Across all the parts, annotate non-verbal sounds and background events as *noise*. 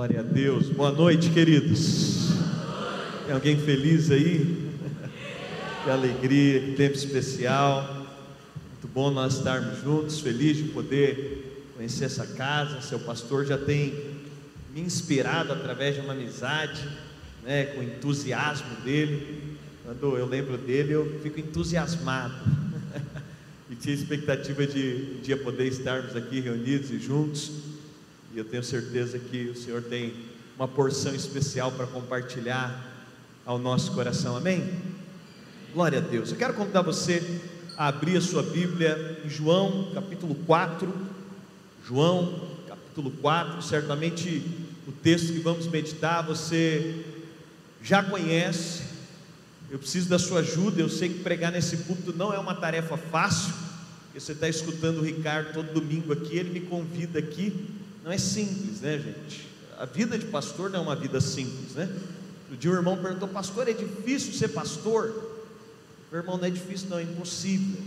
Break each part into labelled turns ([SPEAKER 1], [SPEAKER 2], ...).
[SPEAKER 1] Glória a Deus. Boa noite, queridos. Tem alguém feliz aí? Que alegria, que tempo especial. Muito bom nós estarmos juntos, feliz de poder conhecer essa casa. Seu pastor já tem me inspirado através de uma amizade, né, com o entusiasmo dele. Quando eu lembro dele, eu fico entusiasmado. *laughs* e tinha expectativa de um dia poder estarmos aqui reunidos e juntos. E eu tenho certeza que o Senhor tem uma porção especial para compartilhar ao nosso coração. Amém? Glória a Deus. Eu quero convidar você a abrir a sua Bíblia em João, capítulo 4. João, capítulo 4. Certamente o texto que vamos meditar você já conhece. Eu preciso da sua ajuda. Eu sei que pregar nesse púlpito não é uma tarefa fácil. Você está escutando o Ricardo todo domingo aqui, ele me convida aqui. Não é simples, né, gente? A vida de pastor não é uma vida simples, né? O dia o irmão perguntou, pastor, é difícil ser pastor? Meu irmão, não é difícil, não, é impossível.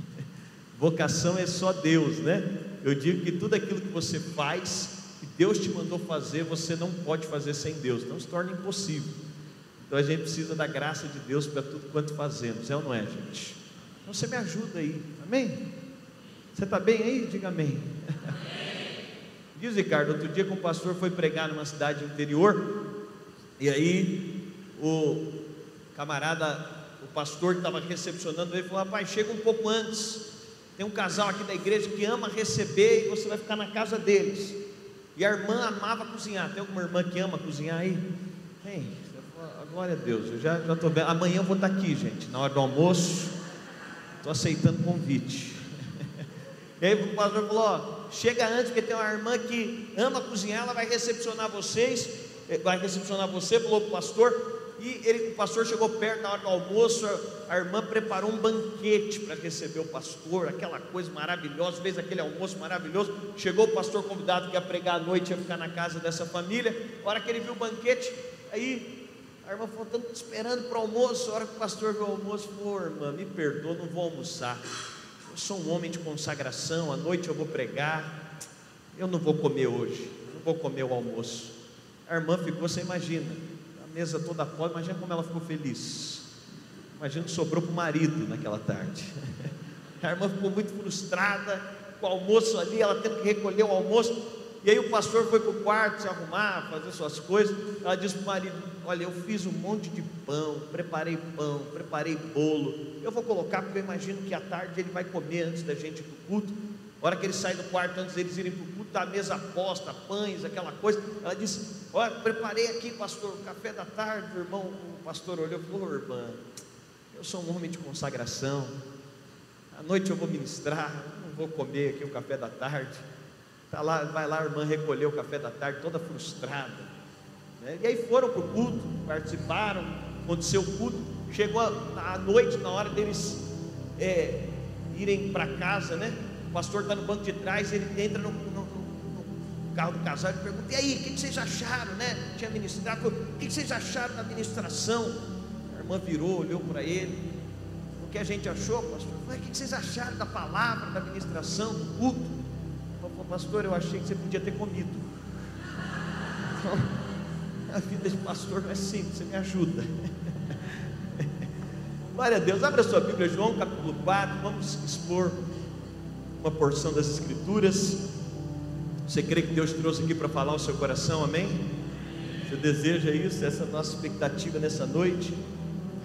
[SPEAKER 1] *laughs* Vocação é só Deus, né? Eu digo que tudo aquilo que você faz, que Deus te mandou fazer, você não pode fazer sem Deus, não se torna impossível. Então a gente precisa da graça de Deus para tudo quanto fazemos, é ou não é, gente? Então você me ajuda aí, amém? Você está bem aí? Diga amém. *laughs* Diz Ricardo, outro dia que um pastor foi pregar numa cidade interior, e aí o camarada o pastor que estava recepcionando ele falou: Rapaz, chega um pouco antes. Tem um casal aqui da igreja que ama receber e você vai ficar na casa deles. E a irmã amava cozinhar. Tem alguma irmã que ama cozinhar aí? Tem. Glória a Deus. Eu já estou vendo. Amanhã eu vou estar aqui, gente, na hora do almoço. Estou aceitando convite. *laughs* E aí o pastor falou: ó, chega antes, porque tem uma irmã que ama cozinhar, ela vai recepcionar vocês, eh, vai recepcionar você, falou para o pastor, e ele, o pastor chegou perto na hora do almoço, a, irmã preparou um banquete para receber o pastor, aquela coisa maravilhosa, fez aquele almoço maravilhoso. Chegou o pastor convidado que ia pregar à noite, ia ficar na casa dessa família. A hora que ele viu o banquete, aí a irmã falou: Estamos esperando para o almoço. A hora que o pastor viu o almoço, falou: Irmã, me perdoa, não vou almoçar. Sou um homem de consagração, à noite eu vou pregar. Eu não vou comer hoje, não vou comer o almoço. A irmã ficou, você imagina, mesa toda pobre, imagina como ela ficou feliz. Imagina que sobrou para o marido naquela tarde. *laughs* A irmã ficou muito frustrada com o almoço ali, ela tendo que recolher o almoço. E aí o pastor foi para o quarto se arrumar, fazer suas coisas. Ela disse para o marido: Olha, eu fiz um monte de pão, preparei pão, preparei bolo. Eu vou colocar, porque eu imagino que à tarde ele vai comer antes da gente ir para o culto. A hora que ele sai do quarto, antes deles irem para o culto, tá a mesa posta, pães, aquela coisa. Ela disse: Olha, preparei aqui, pastor, o café da tarde. O irmão, o pastor olhou e falou: Irmã, eu sou um homem de consagração. À noite eu vou ministrar, não vou comer aqui o café da tarde. Tá lá, vai lá a irmã recolher o café da tarde, toda frustrada. Né? E aí foram para o culto, participaram, aconteceu o culto. Chegou à noite, na hora deles é, irem para casa, né? O pastor está no banco de trás, ele entra no, no, no carro do casal e pergunta: E aí, o que, que, vocês acharam, né? Tinha ministrado, o que, que vocês acharam da ministração? A irmã virou, olhou para ele. O que a gente achou, pastor? O que, que vocês acharam da palavra, da ministração, do culto? Pastor, eu achei que você podia ter comido. Então, a vida de pastor não é simples, você me ajuda. Glória a Deus, abra sua Bíblia, João capítulo 4, vamos expor uma porção das Escrituras. Você crê que Deus trouxe aqui para falar o seu coração, amém? Você deseja isso? Essa é a nossa expectativa nessa noite.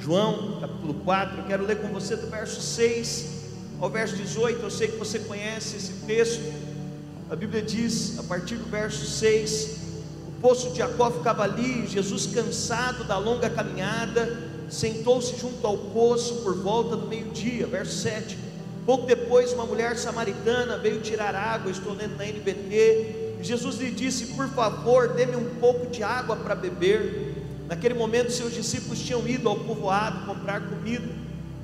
[SPEAKER 1] João, capítulo 4, eu quero ler com você do verso 6 ao verso 18. Eu sei que você conhece esse texto. A Bíblia diz, a partir do verso 6, o poço de Jacó ficava ali, Jesus, cansado da longa caminhada, sentou-se junto ao poço por volta do meio-dia. Verso 7. Pouco depois, uma mulher samaritana veio tirar água, estou lendo na NBT. Jesus lhe disse: Por favor, dê-me um pouco de água para beber. Naquele momento, seus discípulos tinham ido ao povoado comprar comida.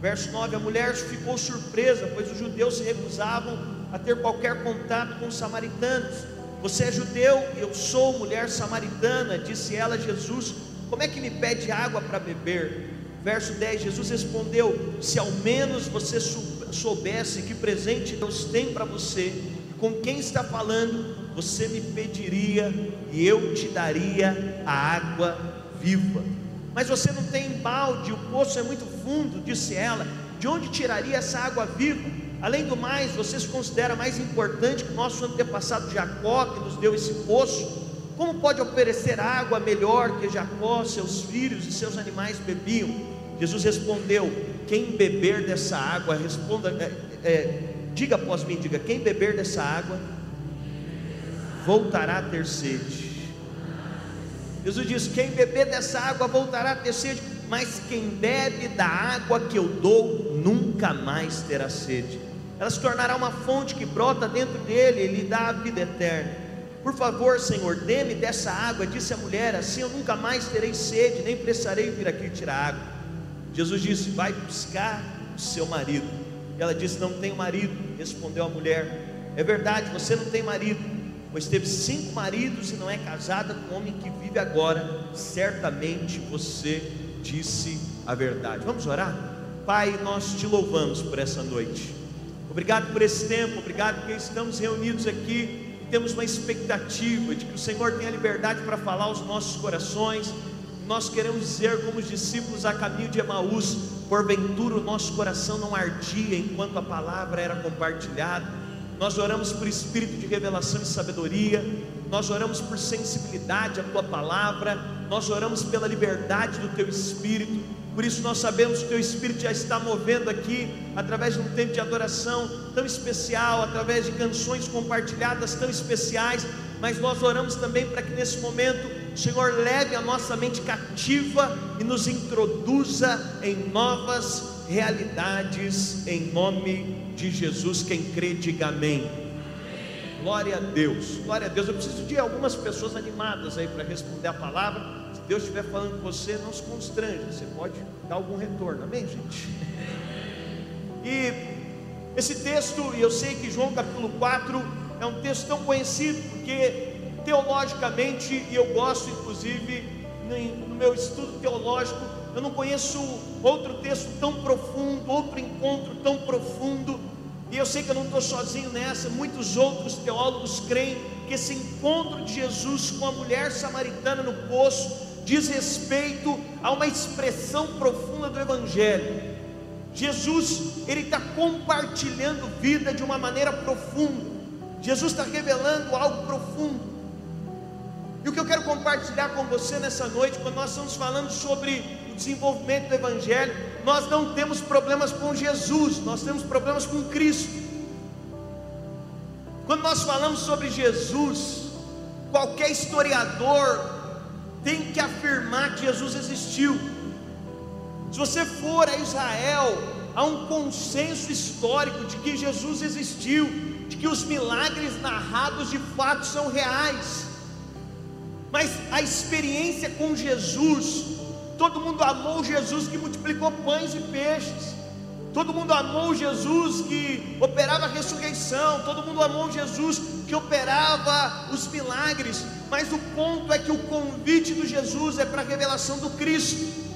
[SPEAKER 1] Verso 9: A mulher ficou surpresa, pois os judeus se recusavam a ter qualquer contato com os samaritanos. Você é judeu e eu sou mulher samaritana, disse ela a Jesus. Como é que me pede água para beber? Verso 10: Jesus respondeu: Se ao menos você soubesse que presente Deus tem para você, com quem está falando, você me pediria e eu te daria a água viva. Mas você não tem balde, o poço é muito fundo, disse ela. De onde tiraria essa água viva? Além do mais, você se considera mais importante que o nosso antepassado Jacó, que nos deu esse poço? Como pode oferecer água melhor que Jacó, seus filhos e seus animais bebiam? Jesus respondeu: Quem beber dessa água, responda, é, é, diga após mim, diga: Quem beber dessa água, voltará a ter sede. Jesus diz: Quem beber dessa água voltará a ter sede, mas quem bebe da água que eu dou nunca mais terá sede. Ela se tornará uma fonte que brota dentro dele e lhe dá a vida eterna. Por favor, Senhor, dê-me dessa água, disse a mulher, assim eu nunca mais terei sede, nem precisarei vir aqui tirar água. Jesus disse: Vai buscar o seu marido. Ela disse: Não tenho marido. Respondeu a mulher: É verdade, você não tem marido, pois teve cinco maridos e não é casada com o homem que vive agora. Certamente você disse a verdade. Vamos orar? Pai, nós te louvamos por essa noite. Obrigado por esse tempo, obrigado porque estamos reunidos aqui e temos uma expectativa de que o Senhor tenha liberdade para falar aos nossos corações. Nós queremos dizer, como os discípulos a caminho de Emaús, porventura o nosso coração não ardia enquanto a palavra era compartilhada. Nós oramos por espírito de revelação e sabedoria, nós oramos por sensibilidade à tua palavra, nós oramos pela liberdade do teu espírito. Por isso nós sabemos que o teu espírito já está movendo aqui através de um tempo de adoração tão especial, através de canções compartilhadas tão especiais, mas nós oramos também para que nesse momento o Senhor leve a nossa mente cativa e nos introduza em novas realidades em nome de Jesus. Quem crê, diga amém. Glória a Deus, glória a Deus. Eu preciso de algumas pessoas animadas aí para responder a palavra. Deus estiver falando com você, não se constrange, você pode dar algum retorno, amém, gente? E esse texto, e eu sei que João capítulo 4 é um texto tão conhecido, porque teologicamente, e eu gosto inclusive no meu estudo teológico, eu não conheço outro texto tão profundo, outro encontro tão profundo e eu sei que eu não estou sozinho nessa, muitos outros teólogos creem que esse encontro de Jesus com a mulher samaritana no poço diz respeito a uma expressão profunda do Evangelho. Jesus, ele está compartilhando vida de uma maneira profunda. Jesus está revelando algo profundo. E o que eu quero compartilhar com você nessa noite, quando nós estamos falando sobre o desenvolvimento do Evangelho, nós não temos problemas com Jesus, nós temos problemas com Cristo. Quando nós falamos sobre Jesus, qualquer historiador tem que afirmar que Jesus existiu. Se você for a Israel, há um consenso histórico de que Jesus existiu, de que os milagres narrados de fato são reais. Mas a experiência com Jesus, todo mundo amou Jesus que multiplicou pães e peixes. Todo mundo amou Jesus que operava a ressurreição, todo mundo amou Jesus que operava os milagres, mas o ponto é que o convite de Jesus é para a revelação do Cristo.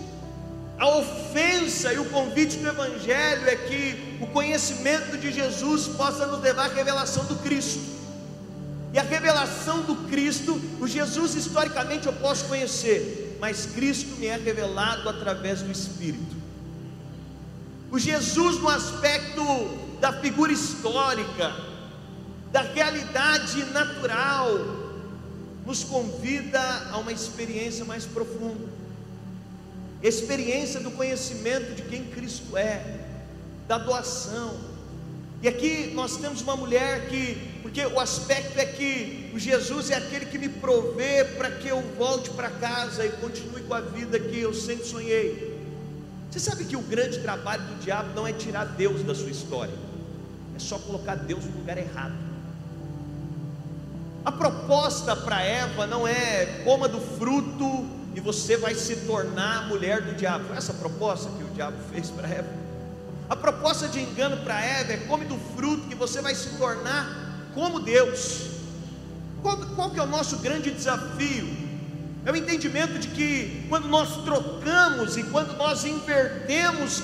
[SPEAKER 1] A ofensa e o convite do Evangelho é que o conhecimento de Jesus possa nos levar à revelação do Cristo. E a revelação do Cristo, o Jesus historicamente eu posso conhecer, mas Cristo me é revelado através do Espírito. O Jesus no aspecto da figura histórica, da realidade natural, nos convida a uma experiência mais profunda. Experiência do conhecimento de quem Cristo é, da doação, e aqui nós temos uma mulher que, porque o aspecto é que o Jesus é aquele que me provê para que eu volte para casa e continue com a vida que eu sempre sonhei. Você sabe que o grande trabalho do diabo não é tirar Deus da sua história, é só colocar Deus no lugar errado. A proposta para Eva não é coma do fruto e você vai se tornar mulher do diabo. Foi essa a proposta que o diabo fez para Eva. A proposta de engano para Eva é come do fruto que você vai se tornar como Deus. Qual, qual que é o nosso grande desafio? É o entendimento de que quando nós trocamos e quando nós invertemos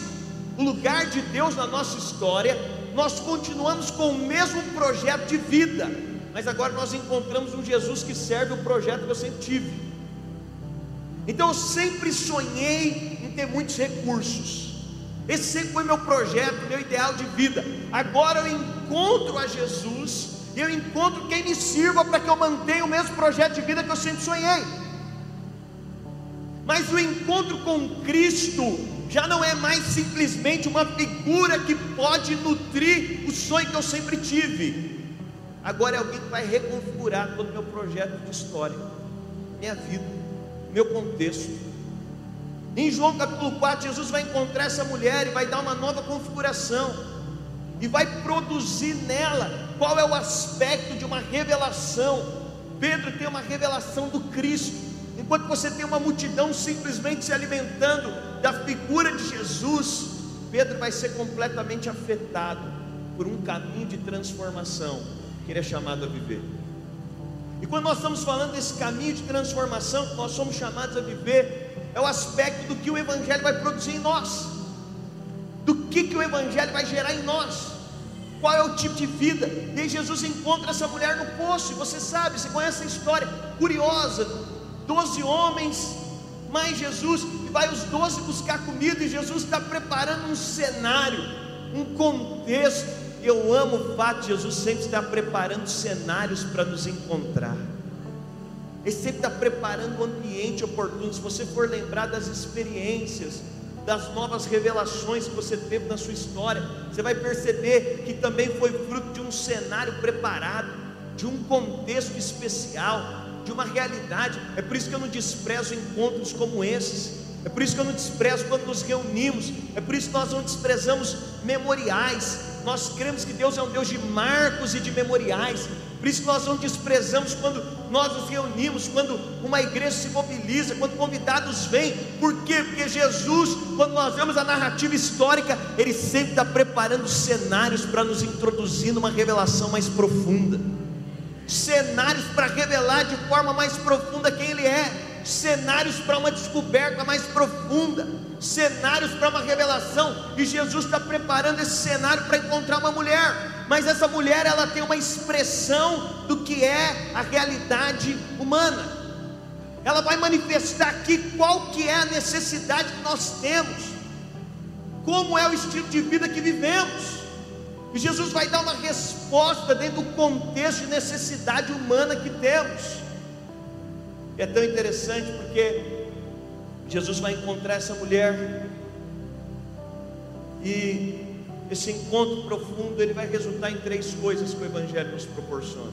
[SPEAKER 1] o lugar de Deus na nossa história, nós continuamos com o mesmo projeto de vida, mas agora nós encontramos um Jesus que serve o projeto que eu sempre tive. Então eu sempre sonhei em ter muitos recursos. Esse sempre foi meu projeto, meu ideal de vida. Agora eu encontro a Jesus e eu encontro quem me sirva para que eu mantenha o mesmo projeto de vida que eu sempre sonhei. Mas o encontro com Cristo já não é mais simplesmente uma figura que pode nutrir o sonho que eu sempre tive. Agora é alguém que vai reconfigurar todo o meu projeto de história, minha vida, meu contexto. Em João capítulo 4, Jesus vai encontrar essa mulher e vai dar uma nova configuração, e vai produzir nela qual é o aspecto de uma revelação. Pedro tem uma revelação do Cristo. Enquanto você tem uma multidão simplesmente se alimentando da figura de Jesus, Pedro vai ser completamente afetado por um caminho de transformação que ele é chamado a viver. E quando nós estamos falando desse caminho de transformação que nós somos chamados a viver, é o aspecto do que o Evangelho vai produzir em nós, do que, que o Evangelho vai gerar em nós, qual é o tipo de vida. E aí Jesus encontra essa mulher no poço, e você sabe, você conhece a história curiosa doze homens, mais Jesus, e vai os doze buscar comida, e Jesus está preparando um cenário, um contexto. Eu amo o fato de Jesus sempre estar preparando cenários para nos encontrar. Ele sempre está preparando o ambiente oportuno. Se você for lembrar das experiências, das novas revelações que você teve na sua história, você vai perceber que também foi fruto de um cenário preparado, de um contexto especial de uma realidade. É por isso que eu não desprezo encontros como esses. É por isso que eu não desprezo quando nos reunimos. É por isso que nós não desprezamos memoriais. Nós cremos que Deus é um Deus de marcos e de memoriais. Por isso que nós não desprezamos quando nós nos reunimos, quando uma igreja se mobiliza, quando convidados vêm. Por quê? Porque Jesus, quando nós vemos a narrativa histórica, ele sempre está preparando cenários para nos introduzir numa revelação mais profunda cenários para revelar de forma mais profunda quem Ele é, cenários para uma descoberta mais profunda, cenários para uma revelação, e Jesus está preparando esse cenário para encontrar uma mulher, mas essa mulher ela tem uma expressão do que é a realidade humana. Ela vai manifestar aqui qual que é a necessidade que nós temos, como é o estilo de vida que vivemos. E Jesus vai dar uma resposta dentro do contexto de necessidade humana que temos. É tão interessante porque Jesus vai encontrar essa mulher e esse encontro profundo ele vai resultar em três coisas que o Evangelho nos proporciona.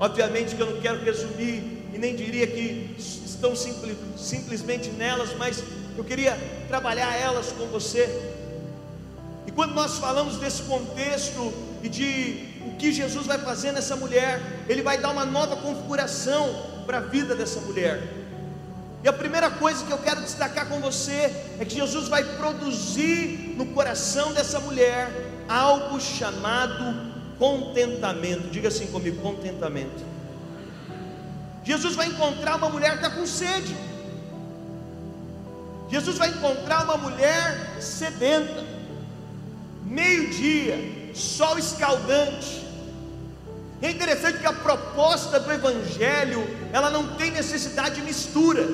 [SPEAKER 1] Obviamente que eu não quero resumir e nem diria que estão simples, simplesmente nelas, mas eu queria trabalhar elas com você e quando nós falamos desse contexto e de o que Jesus vai fazer nessa mulher, ele vai dar uma nova configuração para a vida dessa mulher. E a primeira coisa que eu quero destacar com você é que Jesus vai produzir no coração dessa mulher algo chamado contentamento. Diga assim comigo: contentamento. Jesus vai encontrar uma mulher que está com sede. Jesus vai encontrar uma mulher sedenta meio-dia, sol escaldante. É interessante que a proposta do Evangelho, ela não tem necessidade de mistura.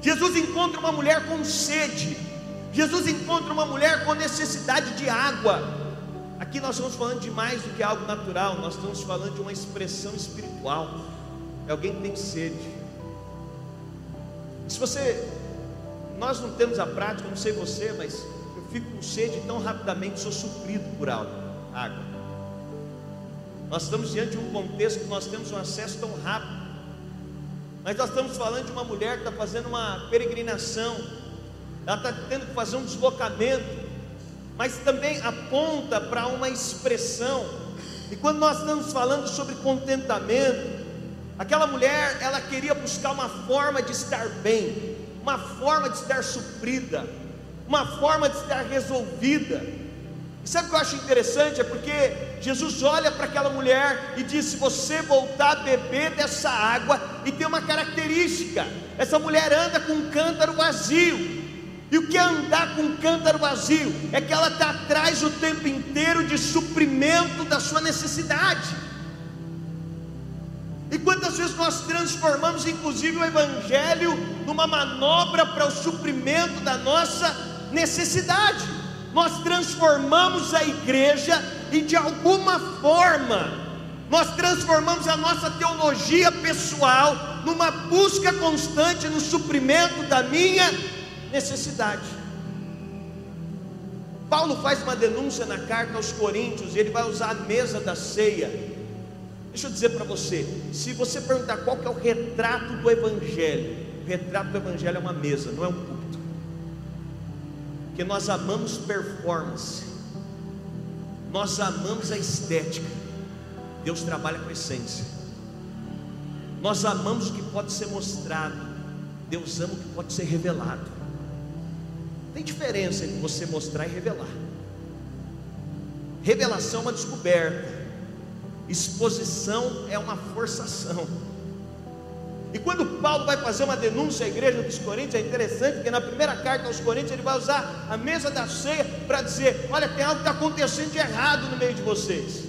[SPEAKER 1] Jesus encontra uma mulher com sede, Jesus encontra uma mulher com necessidade de água. Aqui nós estamos falando de mais do que algo natural, nós estamos falando de uma expressão espiritual. É alguém que tem sede. Se você, nós não temos a prática, não sei você, mas fico com sede tão rapidamente sou suprido por algo, água. Nós estamos diante de um contexto que nós temos um acesso tão rápido. Mas nós estamos falando de uma mulher que está fazendo uma peregrinação, ela está tendo que fazer um deslocamento, mas também aponta para uma expressão. E quando nós estamos falando sobre contentamento, aquela mulher, ela queria buscar uma forma de estar bem, uma forma de estar suprida, uma forma de estar resolvida. E sabe o que eu acho interessante? É porque Jesus olha para aquela mulher e diz: se você voltar a beber dessa água, e tem uma característica: essa mulher anda com um cântaro vazio. E o que é andar com um cântaro vazio? É que ela está atrás o tempo inteiro de suprimento da sua necessidade. quantas vezes nós transformamos, inclusive, o Evangelho numa manobra para o suprimento da nossa necessidade? Nós transformamos a igreja e, de alguma forma, nós transformamos a nossa teologia pessoal numa busca constante no suprimento da minha necessidade. Paulo faz uma denúncia na carta aos Coríntios e ele vai usar a mesa da ceia. Deixa eu dizer para você: se você perguntar qual é o retrato do Evangelho, o retrato do Evangelho é uma mesa, não é um. Porque nós amamos performance, nós amamos a estética, Deus trabalha com essência. Nós amamos o que pode ser mostrado, Deus ama o que pode ser revelado. Tem diferença entre você mostrar e revelar. Revelação é uma descoberta, exposição é uma forçação. E quando Paulo vai fazer uma denúncia à igreja dos Coríntios, é interessante, porque na primeira carta aos Coríntios ele vai usar a mesa da ceia para dizer: olha, tem algo que está acontecendo de errado no meio de vocês.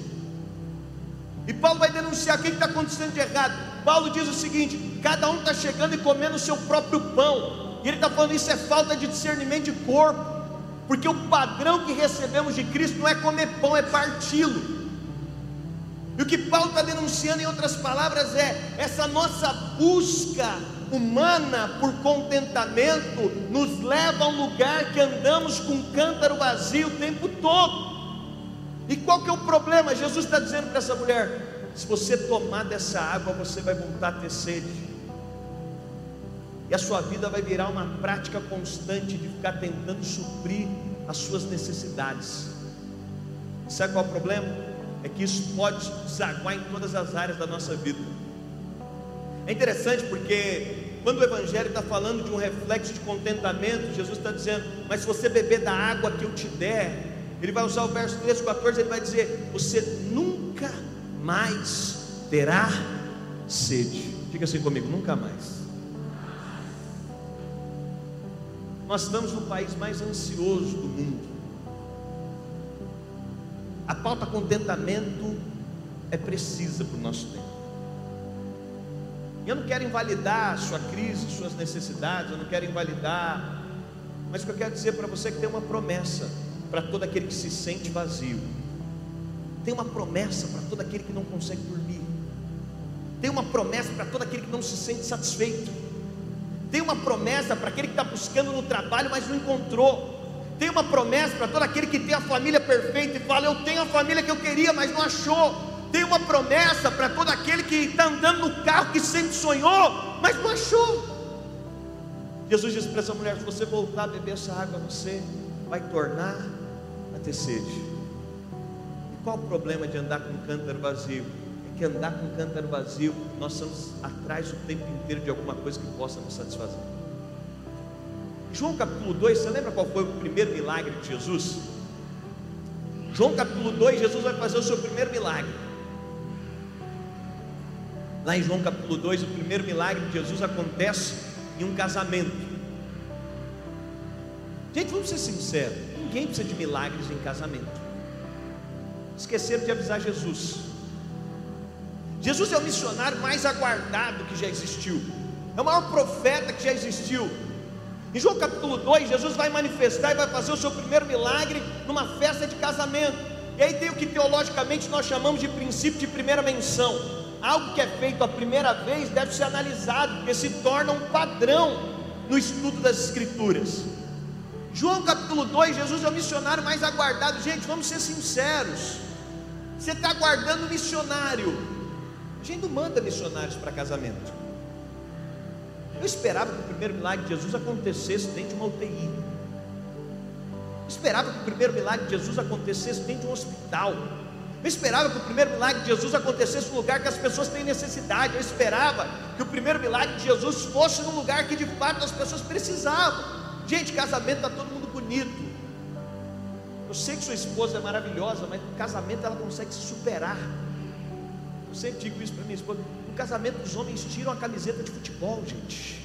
[SPEAKER 1] E Paulo vai denunciar o que está acontecendo de errado. Paulo diz o seguinte: cada um está chegando e comendo o seu próprio pão. E ele está falando isso é falta de discernimento de corpo, porque o padrão que recebemos de Cristo não é comer pão, é parti-lo. E o que Paulo está denunciando, em outras palavras, é essa nossa busca humana por contentamento nos leva a um lugar que andamos com um cântaro vazio o tempo todo. E qual que é o problema? Jesus está dizendo para essa mulher: se você tomar dessa água, você vai voltar a ter sede e a sua vida vai virar uma prática constante de ficar tentando suprir as suas necessidades. Sabe qual é o problema? É que isso pode desaguar em todas as áreas da nossa vida. É interessante porque quando o Evangelho está falando de um reflexo de contentamento, Jesus está dizendo: Mas se você beber da água que eu te der, ele vai usar o verso 13, 14, ele vai dizer: Você nunca mais terá sede. Diga assim comigo: nunca mais. Nós estamos no país mais ansioso do mundo. A pauta contentamento é precisa para o nosso tempo. Eu não quero invalidar a sua crise, suas necessidades, eu não quero invalidar, mas o que eu quero dizer para você é que tem uma promessa para todo aquele que se sente vazio. Tem uma promessa para todo aquele que não consegue dormir. Tem uma promessa para todo aquele que não se sente satisfeito. Tem uma promessa para aquele que está buscando no trabalho, mas não encontrou. Tem uma promessa para todo aquele que tem a família perfeita e fala: Eu tenho a família que eu queria, mas não achou. Tem uma promessa para todo aquele que está andando no carro que sempre sonhou, mas não achou. Jesus disse para essa mulher: Se você voltar a beber essa água, você vai tornar a ter sede. E qual o problema de andar com um cântaro vazio? que andar com um cântaro vazio, nós estamos atrás o tempo inteiro de alguma coisa que possa nos satisfazer. João capítulo 2, você lembra qual foi o primeiro milagre de Jesus? João capítulo 2, Jesus vai fazer o seu primeiro milagre. Lá em João capítulo 2, o primeiro milagre de Jesus acontece em um casamento. Gente, vamos ser sinceros: ninguém precisa de milagres em casamento. Esqueceram de avisar Jesus. Jesus é o missionário mais aguardado que já existiu, é o maior profeta que já existiu. Em João capítulo 2, Jesus vai manifestar e vai fazer o seu primeiro milagre numa festa de casamento. E aí tem o que teologicamente nós chamamos de princípio de primeira menção. Algo que é feito a primeira vez deve ser analisado, porque se torna um padrão no estudo das Escrituras. João capítulo 2, Jesus é o missionário mais aguardado. Gente, vamos ser sinceros. Você está aguardando missionário, a gente não manda missionários para casamento. Eu esperava que o primeiro milagre de Jesus acontecesse dentro de uma UTI. Eu esperava que o primeiro milagre de Jesus acontecesse dentro de um hospital. Eu esperava que o primeiro milagre de Jesus acontecesse num lugar que as pessoas têm necessidade. Eu esperava que o primeiro milagre de Jesus fosse num lugar que de fato as pessoas precisavam. Gente, casamento está todo mundo bonito. Eu sei que sua esposa é maravilhosa, mas no casamento ela consegue se superar. Eu sempre digo isso para minha esposa. No casamento, os homens tiram a camiseta de futebol, gente.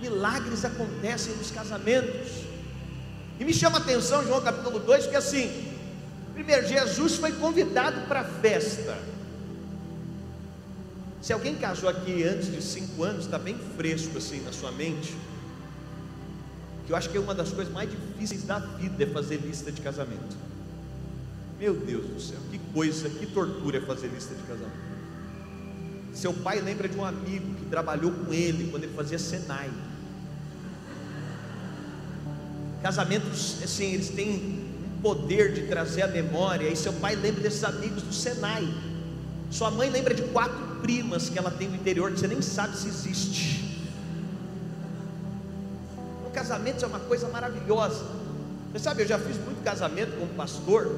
[SPEAKER 1] Milagres acontecem nos casamentos. E me chama a atenção, João capítulo 2, que assim, primeiro, Jesus foi convidado para a festa. Se alguém casou aqui antes de cinco anos, está bem fresco assim na sua mente. Que eu acho que é uma das coisas mais difíceis da vida é fazer lista de casamento. Meu Deus do céu, que coisa, que tortura é fazer lista de casamento. Seu pai lembra de um amigo que trabalhou com ele quando ele fazia Senai. Casamentos, assim, eles têm um poder de trazer a memória. E seu pai lembra desses amigos do Senai. Sua mãe lembra de quatro primas que ela tem no interior que você nem sabe se existe. Um casamento é uma coisa maravilhosa. Você sabe, eu já fiz muito casamento como pastor.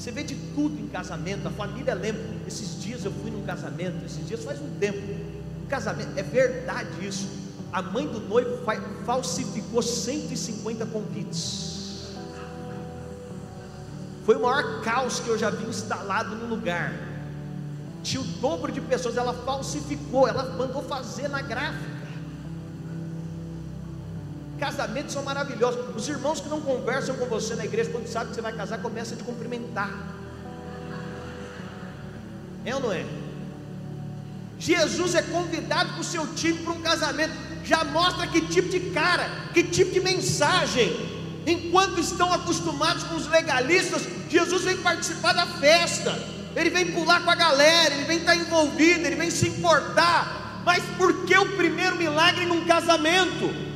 [SPEAKER 1] Você vê de tudo em casamento, a família lembra. Esses dias eu fui num casamento, esses dias faz um tempo. Um casamento, é verdade isso. A mãe do noivo falsificou 150 convites. Foi o maior caos que eu já vi instalado no lugar. Tinha o dobro de pessoas, ela falsificou, ela mandou fazer na gráfica. Casamentos são maravilhosos. Os irmãos que não conversam com você na igreja, quando sabem que você vai casar, começam a te cumprimentar. É ou não é? Jesus é convidado com o seu time para um casamento. Já mostra que tipo de cara, que tipo de mensagem. Enquanto estão acostumados com os legalistas, Jesus vem participar da festa. Ele vem pular com a galera, ele vem estar envolvido, ele vem se importar. Mas por que o primeiro milagre num casamento?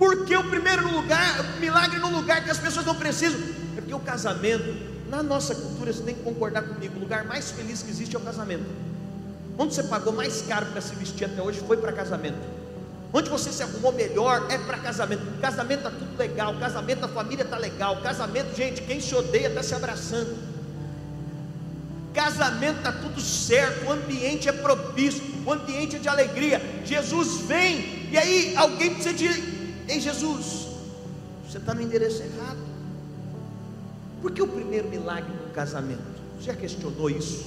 [SPEAKER 1] Porque o primeiro lugar, o milagre no lugar que as pessoas não precisam, é porque o casamento, na nossa cultura, você tem que concordar comigo, o lugar mais feliz que existe é o casamento. Onde você pagou mais caro para se vestir até hoje foi para casamento. Onde você se arrumou melhor é para casamento. Casamento está tudo legal, casamento a família está legal. Casamento, gente, quem se odeia está se abraçando. Casamento está tudo certo, o ambiente é propício, o ambiente é de alegria. Jesus vem, e aí alguém precisa de Ei Jesus, você está no endereço errado. Por que o primeiro milagre no casamento? Você já questionou isso?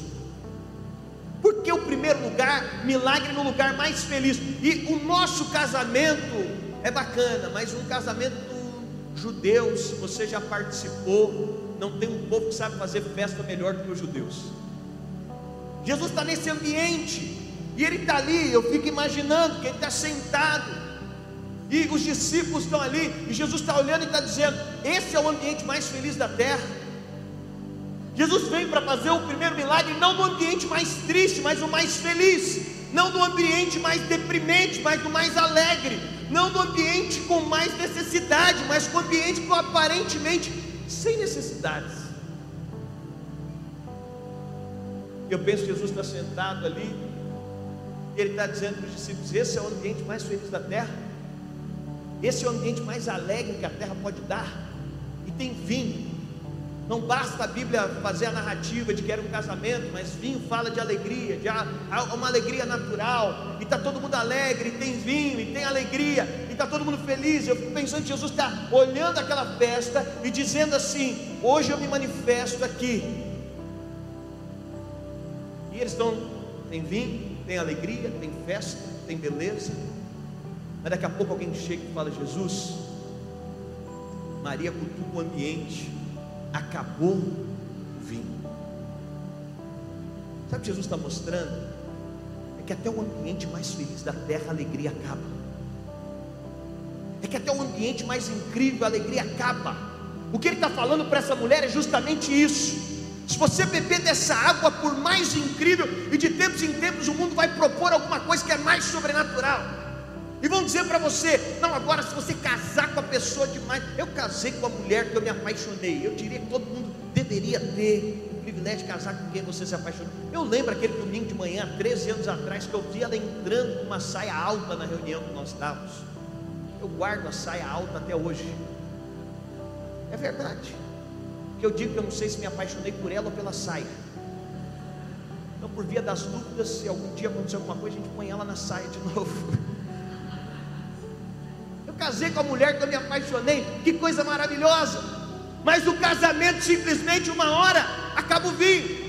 [SPEAKER 1] Por que o primeiro lugar, milagre no lugar mais feliz? E o nosso casamento é bacana, mas um casamento judeu, se você já participou, não tem um povo que sabe fazer festa melhor do que os judeus. Jesus está nesse ambiente, e ele está ali, eu fico imaginando que ele está sentado, e os discípulos estão ali, e Jesus está olhando e está dizendo: Esse é o ambiente mais feliz da terra. Jesus vem para fazer o primeiro milagre, não no ambiente mais triste, mas o mais feliz, não no ambiente mais deprimente, mas no mais alegre, não no ambiente com mais necessidade, mas com o ambiente com aparentemente sem necessidades. Eu penso que Jesus está sentado ali, e ele está dizendo para os discípulos: Esse é o ambiente mais feliz da terra. Esse é o ambiente mais alegre que a terra pode dar. E tem vinho. Não basta a Bíblia fazer a narrativa de que era um casamento, mas vinho fala de alegria, de uma alegria natural, e está todo mundo alegre, e tem vinho, e tem alegria, e está todo mundo feliz. Eu fico pensando que Jesus está olhando aquela festa e dizendo assim: hoje eu me manifesto aqui. E eles estão, tem vinho, tem alegria, tem festa, tem beleza, mas daqui a pouco alguém chega e fala: Jesus, Maria cutuca o ambiente, acabou o vinho. Sabe o que Jesus está mostrando? É que até o ambiente mais feliz da terra, a alegria acaba. É que até o ambiente mais incrível, a alegria acaba. O que ele está falando para essa mulher é justamente isso. Se você beber dessa água, por mais incrível, e de tempos em tempos o mundo vai propor alguma coisa que é mais sobrenatural. E vão dizer para você: não, agora se você casar com a pessoa demais. Eu casei com a mulher que eu me apaixonei. Eu diria que todo mundo deveria ter o privilégio de casar com quem você se apaixonou. Eu lembro aquele domingo de manhã, 13 anos atrás, que eu vi ela entrando com uma saia alta na reunião que nós estávamos. Eu guardo a saia alta até hoje. É verdade. Que eu digo que eu não sei se me apaixonei por ela ou pela saia. Então, por via das dúvidas, se algum dia acontecer alguma coisa, a gente põe ela na saia de *laughs* novo. Casei com a mulher que eu me apaixonei, que coisa maravilhosa. Mas o casamento simplesmente uma hora acaba o vinho.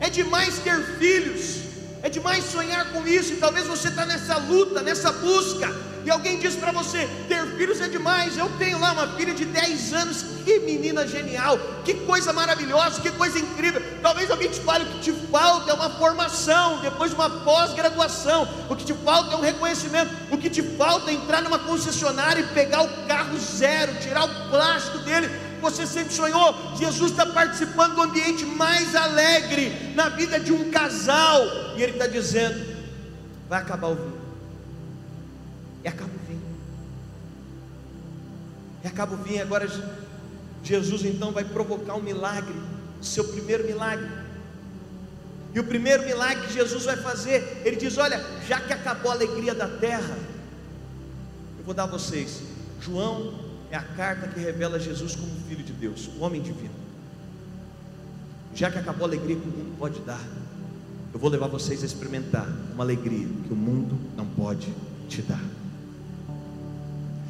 [SPEAKER 1] É demais ter filhos, é demais sonhar com isso, e talvez você está nessa luta, nessa busca, e alguém diz para você: ter filhos é demais. Eu tenho lá uma filha de 10 anos, que menina genial, que coisa maravilhosa, que coisa incrível. Talvez alguém te fale o que te falta é uma formação, depois uma pós-graduação. O que te falta é um reconhecimento. O que te falta é entrar numa concessionária e pegar o carro zero, tirar o plástico dele. Você sempre sonhou. Jesus está participando do ambiente mais alegre na vida de um casal. E Ele está dizendo: vai acabar o vinho. E acaba o vinho. E acaba. Agora Jesus então vai provocar um milagre seu primeiro milagre. E o primeiro milagre que Jesus vai fazer, ele diz: Olha, já que acabou a alegria da terra, eu vou dar a vocês. João é a carta que revela Jesus como Filho de Deus, o homem divino. Já que acabou a alegria que o mundo pode dar, eu vou levar vocês a experimentar uma alegria que o mundo não pode te dar.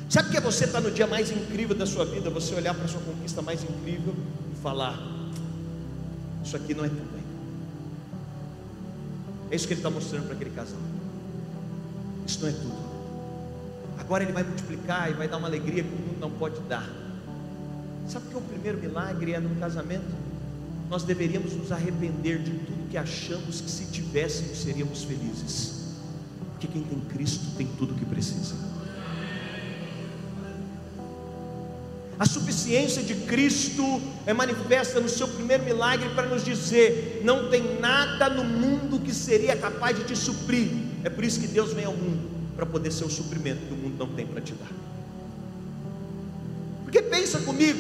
[SPEAKER 1] Sabe que é você estar tá no dia mais incrível da sua vida, você olhar para a sua conquista mais incrível e falar: isso aqui não é tudo ainda. É isso que ele está mostrando para aquele casal. Isso não é tudo. Agora ele vai multiplicar e vai dar uma alegria que o mundo não pode dar. Sabe o que é o primeiro milagre é no casamento? Nós deveríamos nos arrepender de tudo que achamos que se tivéssemos seríamos felizes. Porque quem tem Cristo tem tudo o que precisa. A suficiência de Cristo é manifesta no seu primeiro milagre para nos dizer: não tem nada no mundo que seria capaz de te suprir. É por isso que Deus vem ao mundo para poder ser o suprimento que o mundo não tem para te dar. Porque pensa comigo,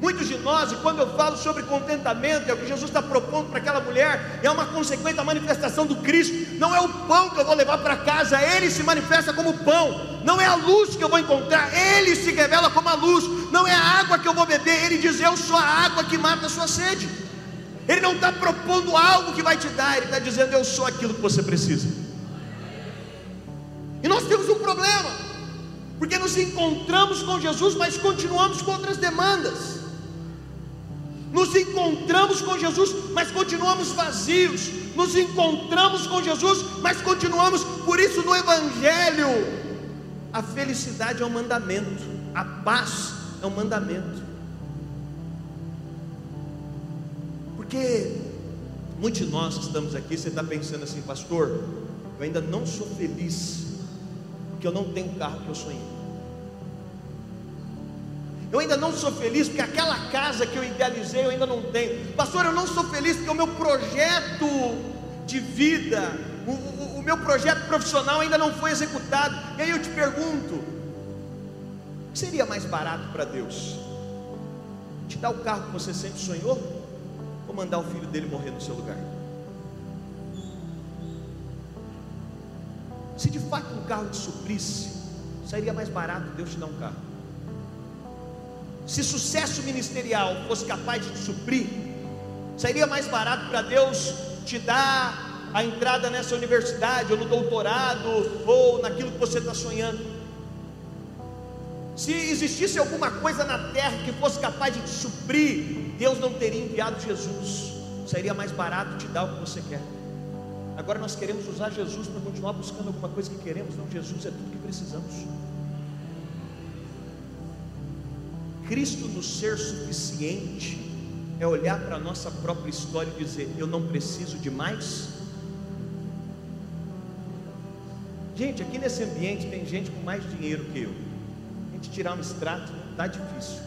[SPEAKER 1] Muitos de nós, e quando eu falo sobre contentamento, é o que Jesus está propondo para aquela mulher, é uma consequência da manifestação do Cristo. Não é o pão que eu vou levar para casa, ele se manifesta como pão. Não é a luz que eu vou encontrar, ele se revela como a luz. Não é a água que eu vou beber, ele diz: Eu sou a água que mata a sua sede. Ele não está propondo algo que vai te dar, ele está dizendo: Eu sou aquilo que você precisa. E nós temos um problema, porque nos encontramos com Jesus, mas continuamos com outras demandas nos encontramos com Jesus, mas continuamos vazios, nos encontramos com Jesus, mas continuamos, por isso no Evangelho, a felicidade é um mandamento, a paz é um mandamento, porque muitos de nós que estamos aqui, você está pensando assim, pastor, eu ainda não sou feliz, porque eu não tenho o carro que eu sonhei. Eu ainda não sou feliz porque aquela casa que eu idealizei eu ainda não tenho. Pastor, eu não sou feliz porque o meu projeto de vida, o, o, meu projeto profissional ainda não foi executado. E aí eu te pergunto: o que seria mais barato para Deus? Te dar o carro que você sempre sonhou? Ou mandar o filho dele morrer no seu lugar? Se de fato um carro te suprisse, seria mais barato Deus te dar um carro. Se sucesso ministerial fosse capaz de te suprir, seria mais barato para Deus te dar a entrada nessa universidade, ou no doutorado, ou naquilo que você está sonhando. Se existisse alguma coisa na terra que fosse capaz de te suprir, Deus não teria enviado Jesus. Seria mais barato te dar o que você quer. Agora nós queremos usar Jesus para continuar buscando alguma coisa que queremos. Não, Jesus é tudo que precisamos. Cristo no ser suficiente é olhar para a nossa própria história e dizer: Eu não preciso de mais. Gente, aqui nesse ambiente tem gente com mais dinheiro que eu. A gente tirar um extrato está difícil.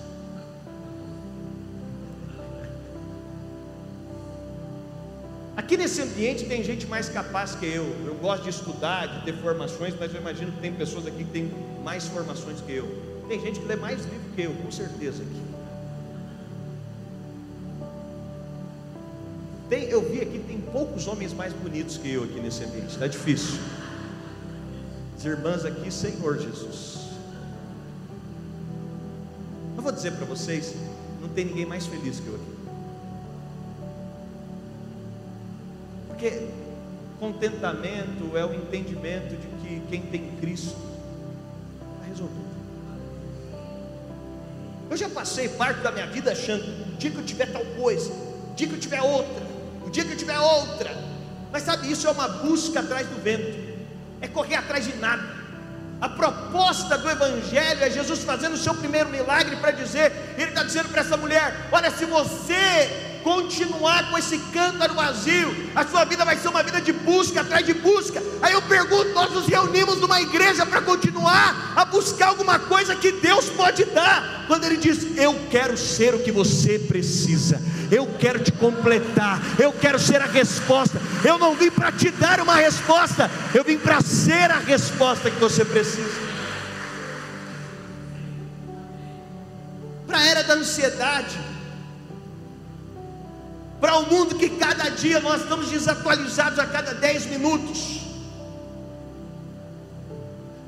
[SPEAKER 1] Aqui nesse ambiente tem gente mais capaz que eu. Eu gosto de estudar, de ter formações, mas eu imagino que tem pessoas aqui que têm mais formações que eu. Tem gente que lê mais livro que eu, com certeza aqui. Tem, eu vi aqui, tem poucos homens mais bonitos que eu aqui nesse ambiente, está difícil. As irmãs aqui, Senhor Jesus. Eu vou dizer para vocês, não tem ninguém mais feliz que eu aqui. Porque contentamento é o entendimento de que quem tem Cristo está resolvido. Eu já passei parte da minha vida achando, o dia que eu tiver tal coisa, o dia que eu tiver outra, o dia que eu tiver outra. Mas sabe, isso é uma busca atrás do vento, é correr atrás de nada. A proposta do Evangelho é Jesus fazendo o seu primeiro milagre para dizer, Ele está dizendo para essa mulher: olha, se você continuar com esse cântaro vazio, a sua vida vai ser uma vida de busca atrás de busca. Aí eu pergunto: nós nos reunimos numa igreja para continuar a buscar alguma coisa que Deus pode dar, quando Ele diz: Eu quero ser o que você precisa, eu quero te completar, eu quero ser a resposta. Eu não vim para te dar uma resposta, eu vim para ser a resposta que você precisa. Para a era da ansiedade, para o mundo que cada dia nós estamos desatualizados a cada 10 minutos,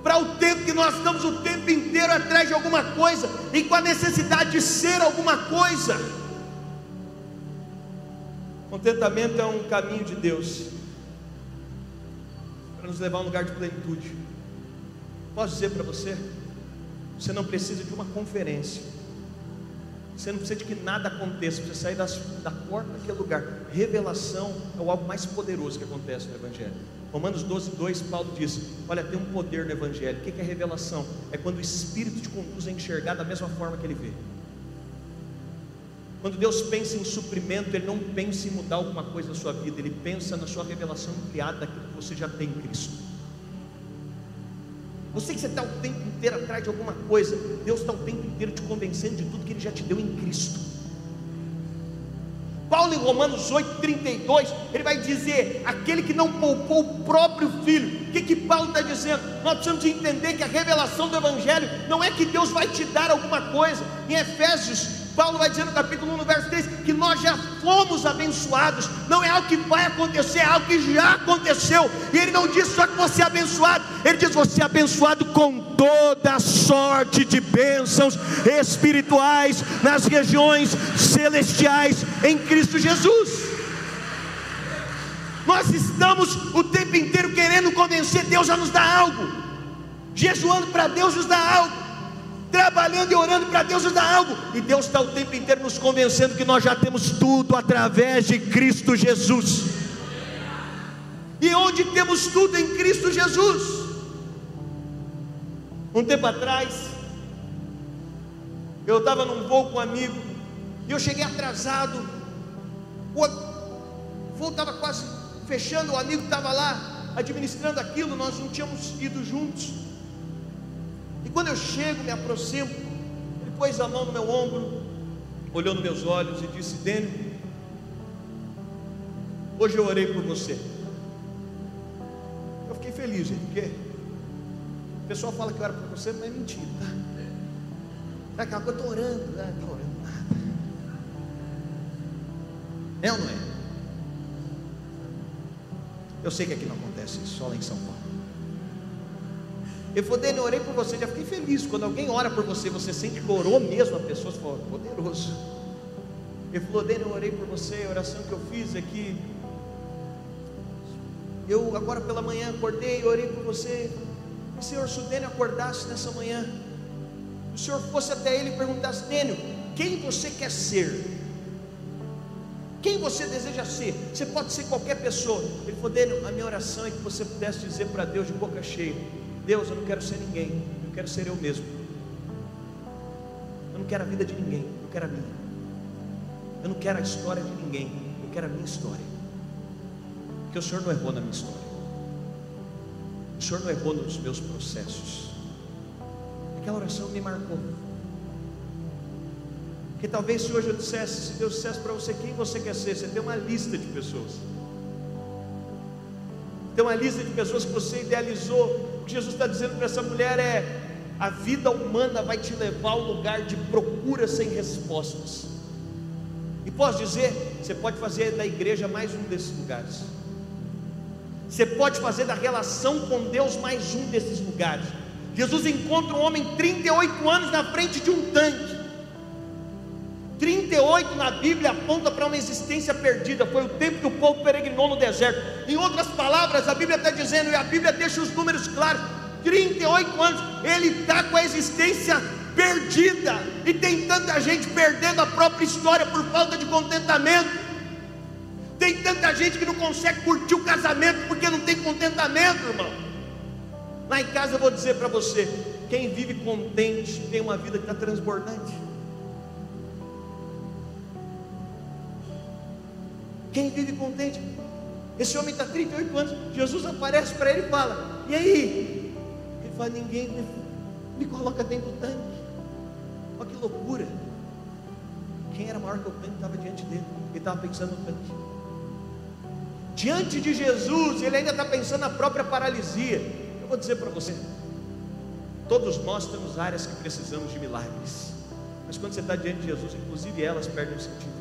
[SPEAKER 1] para o tempo que nós estamos o tempo inteiro atrás de alguma coisa e com a necessidade de ser alguma coisa. Contentamento é um caminho de Deus para nos levar a um lugar de plenitude. Posso dizer para você, você não precisa de uma conferência você não precisa de que nada aconteça, você sair das, da porta daquele lugar. Revelação é o algo mais poderoso que acontece no Evangelho. Romanos 12, 2, Paulo diz: Olha, tem um poder no Evangelho. O que é revelação? É quando o Espírito te conduz a enxergar da mesma forma que ele vê. Quando Deus pensa em suprimento, Ele não pensa em mudar alguma coisa na sua vida, Ele pensa na sua revelação ampliada daquilo que você já tem em Cristo. Você que você está o tempo inteiro atrás de alguma coisa, Deus está o tempo inteiro te convencendo de tudo que Ele já te deu em Cristo. Paulo em Romanos 8,32, ele vai dizer: aquele que não poupou o próprio filho. O que, que Paulo está dizendo? Nós precisamos entender que a revelação do Evangelho não é que Deus vai te dar alguma coisa. Em Efésios Paulo vai dizer no capítulo 1, no verso 3, que nós já fomos abençoados, não é algo que vai acontecer, é algo que já aconteceu, e ele não diz só que você é abençoado, ele diz você é abençoado com toda sorte de bênçãos espirituais nas regiões celestiais em Cristo Jesus. Nós estamos o tempo inteiro querendo convencer Deus a nos dar algo, jejuando para Deus nos dar algo trabalhando e orando para Deus nos dar algo, e Deus está o tempo inteiro nos convencendo que nós já temos tudo através de Cristo Jesus. E onde temos tudo em Cristo Jesus? Um tempo atrás, eu estava num voo com um amigo, e eu cheguei atrasado, o voo estava quase fechando, o amigo estava lá administrando aquilo, nós não tínhamos ido juntos. E quando eu chego, me aproximo, ele pôs a mão no meu ombro, olhou nos meus olhos e disse: Dênio, hoje eu orei por você. Eu fiquei feliz, porque o pessoal fala que eu era por você, mas é mentira, tá? É aquela coisa, estou orando, né? Estou orando nada. É ou não é? Eu sei que aqui não acontece isso, só lá em São Paulo. Ele falou, Dani, eu orei por você, já fiquei feliz. Quando alguém ora por você, você sente que orou mesmo a pessoa, você falou, poderoso. Ele falou, Dani, eu orei por você, a oração que eu fiz aqui. Eu agora pela manhã acordei, orei por você. E Senhor, se o Dênio acordasse nessa manhã, o Senhor fosse até ele e perguntasse, Dênio, quem você quer ser? Quem você deseja ser? Você pode ser qualquer pessoa. Ele falou, Dênio, a minha oração é que você pudesse dizer para Deus de boca cheia: Deus, eu não quero ser ninguém, eu quero ser eu mesmo. Eu não quero a vida de ninguém, eu quero a minha. Eu não quero a história de ninguém, eu quero a minha história. Porque o Senhor não errou na minha história. O Senhor não errou nos meus processos. Aquela oração me marcou. Porque talvez se hoje eu dissesse, se Deus dissesse para você quem você quer ser, você tem uma lista de pessoas. Tem uma lista de pessoas que você idealizou que Jesus está dizendo para essa mulher é: a vida humana vai te levar ao lugar de procura sem respostas. E posso dizer, você pode fazer da igreja mais um desses lugares. Você pode fazer da relação com Deus mais um desses lugares. Jesus encontra um homem 38 anos na frente de um tanque. 38 na Bíblia aponta para uma existência perdida, foi o tempo que o povo peregrinou no deserto. Em outras palavras, a Bíblia está dizendo, e a Bíblia deixa os números claros: 38 anos, ele está com a existência perdida, e tem tanta gente perdendo a própria história por falta de contentamento. Tem tanta gente que não consegue curtir o casamento porque não tem contentamento, irmão. Lá em casa eu vou dizer para você: quem vive contente tem uma vida que está transbordante. Quem vive contente? Esse homem está 38 anos. Jesus aparece para ele e fala: E aí? Ele fala: Ninguém me, me coloca dentro do tanque. Olha que loucura. Quem era maior que o tanque estava diante dele. Ele estava pensando no tanque. Diante de Jesus, ele ainda está pensando na própria paralisia. Eu vou dizer para você: todos nós temos áreas que precisamos de milagres. Mas quando você está diante de Jesus, inclusive elas perdem o sentido.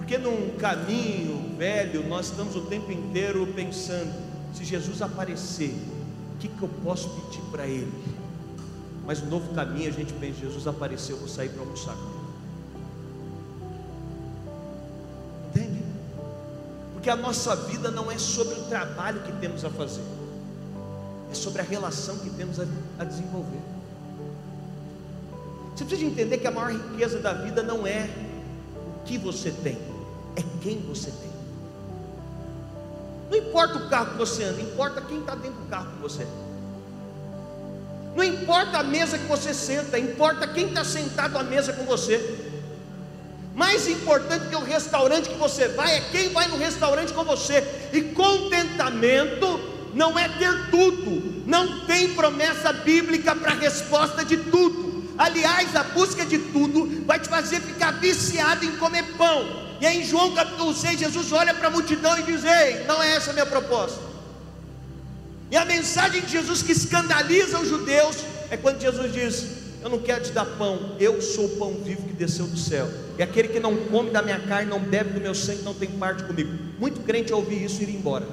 [SPEAKER 1] Porque num caminho velho, nós estamos o tempo inteiro pensando: se Jesus aparecer, o que, que eu posso pedir para Ele? Mas no novo caminho a gente pensa: Jesus apareceu, eu vou sair para almoçar com Ele. Entende? Porque a nossa vida não é sobre o trabalho que temos a fazer, é sobre a relação que temos a, a desenvolver. Você precisa entender que a maior riqueza da vida não é o que você tem, é quem você tem. Não importa o carro que você anda, importa quem está dentro do carro com você. Não importa a mesa que você senta, importa quem está sentado à mesa com você. Mais importante que o restaurante que você vai é quem vai no restaurante com você. E contentamento não é ter tudo, não tem promessa bíblica para resposta de tudo. Aliás, a busca de tudo vai te fazer ficar viciado em comer pão. E aí, em João capítulo 6, Jesus olha para a multidão e diz: Ei, não é essa a minha proposta. E a mensagem de Jesus que escandaliza os judeus é quando Jesus diz: Eu não quero te dar pão, eu sou o pão vivo que desceu do céu. E aquele que não come da minha carne, não bebe do meu sangue, não tem parte comigo. Muito crente ouvir isso ir embora.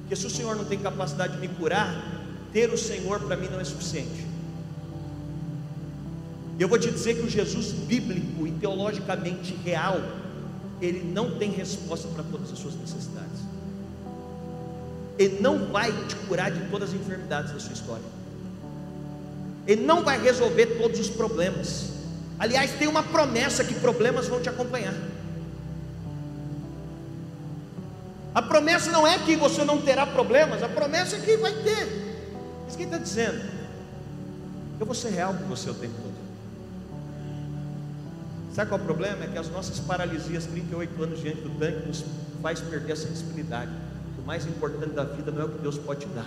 [SPEAKER 1] Porque se o Senhor não tem capacidade de me curar, ter o Senhor para mim não é suficiente. Eu vou te dizer que o Jesus bíblico e teologicamente real, ele não tem resposta para todas as suas necessidades. Ele não vai te curar de todas as enfermidades da sua história. Ele não vai resolver todos os problemas. Aliás, tem uma promessa que problemas vão te acompanhar. A promessa não é que você não terá problemas, a promessa é que vai ter. Isso que ele está dizendo. Eu vou ser real com você o tempo todo. Sabe qual é o problema? É que as nossas paralisias, 38 anos diante do tanque, nos faz perder a sensibilidade. O mais importante da vida não é o que Deus pode te dar,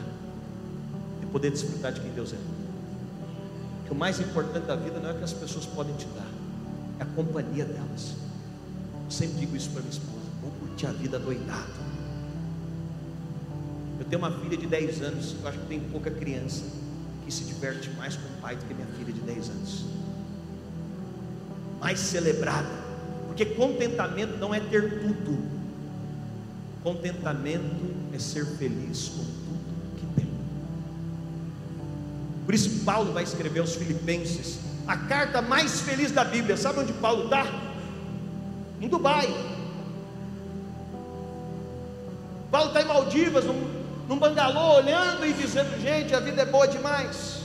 [SPEAKER 1] é poder desfrutar de quem Deus é. Que o mais importante da vida não é o que as pessoas podem te dar, é a companhia delas. Eu sempre digo isso para minha esposa: vou curtir a vida doidado. Eu tenho uma filha de 10 anos, eu acho que tem pouca criança que se diverte mais com o pai do que minha filha de 10 anos mais celebrada, porque contentamento não é ter tudo, contentamento é ser feliz com tudo que tem. Por isso, Paulo vai escrever aos Filipenses a carta mais feliz da Bíblia. Sabe onde Paulo está? Em Dubai. Paulo está em Maldivas, num, num bangalô, olhando e dizendo: Gente, a vida é boa demais.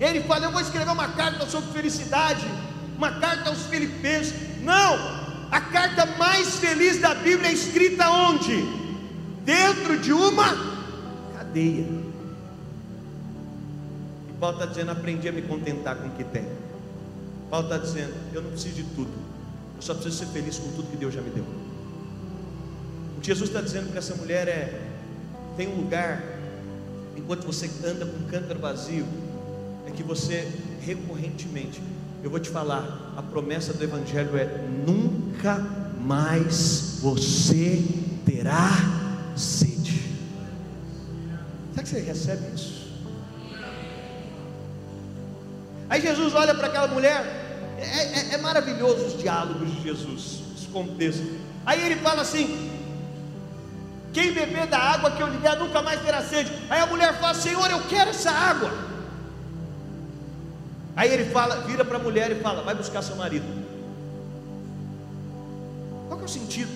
[SPEAKER 1] Ele fala: Eu vou escrever uma carta sobre felicidade uma carta aos Filipenses. Não, a carta mais feliz da Bíblia é escrita onde? Dentro de uma cadeia. E Paulo está dizendo: aprendi a me contentar com o que tem. Paulo está dizendo: eu não preciso de tudo, eu só preciso ser feliz com tudo que Deus já me deu. O que Jesus está dizendo para essa mulher é: tem um lugar, enquanto você anda com um cântaro vazio, é que você recorrentemente eu vou te falar, a promessa do Evangelho é: nunca mais você terá sede. Será que você recebe isso? Aí Jesus olha para aquela mulher, é, é, é, maravilhoso os diálogos de Jesus, os contextos. Aí ele fala assim: quem beber da água que eu lhe der nunca mais terá sede. Aí a mulher fala: Senhor, eu quero essa água. Aí ele fala, vira para a mulher e fala: vai buscar seu marido. Qual que é o sentido?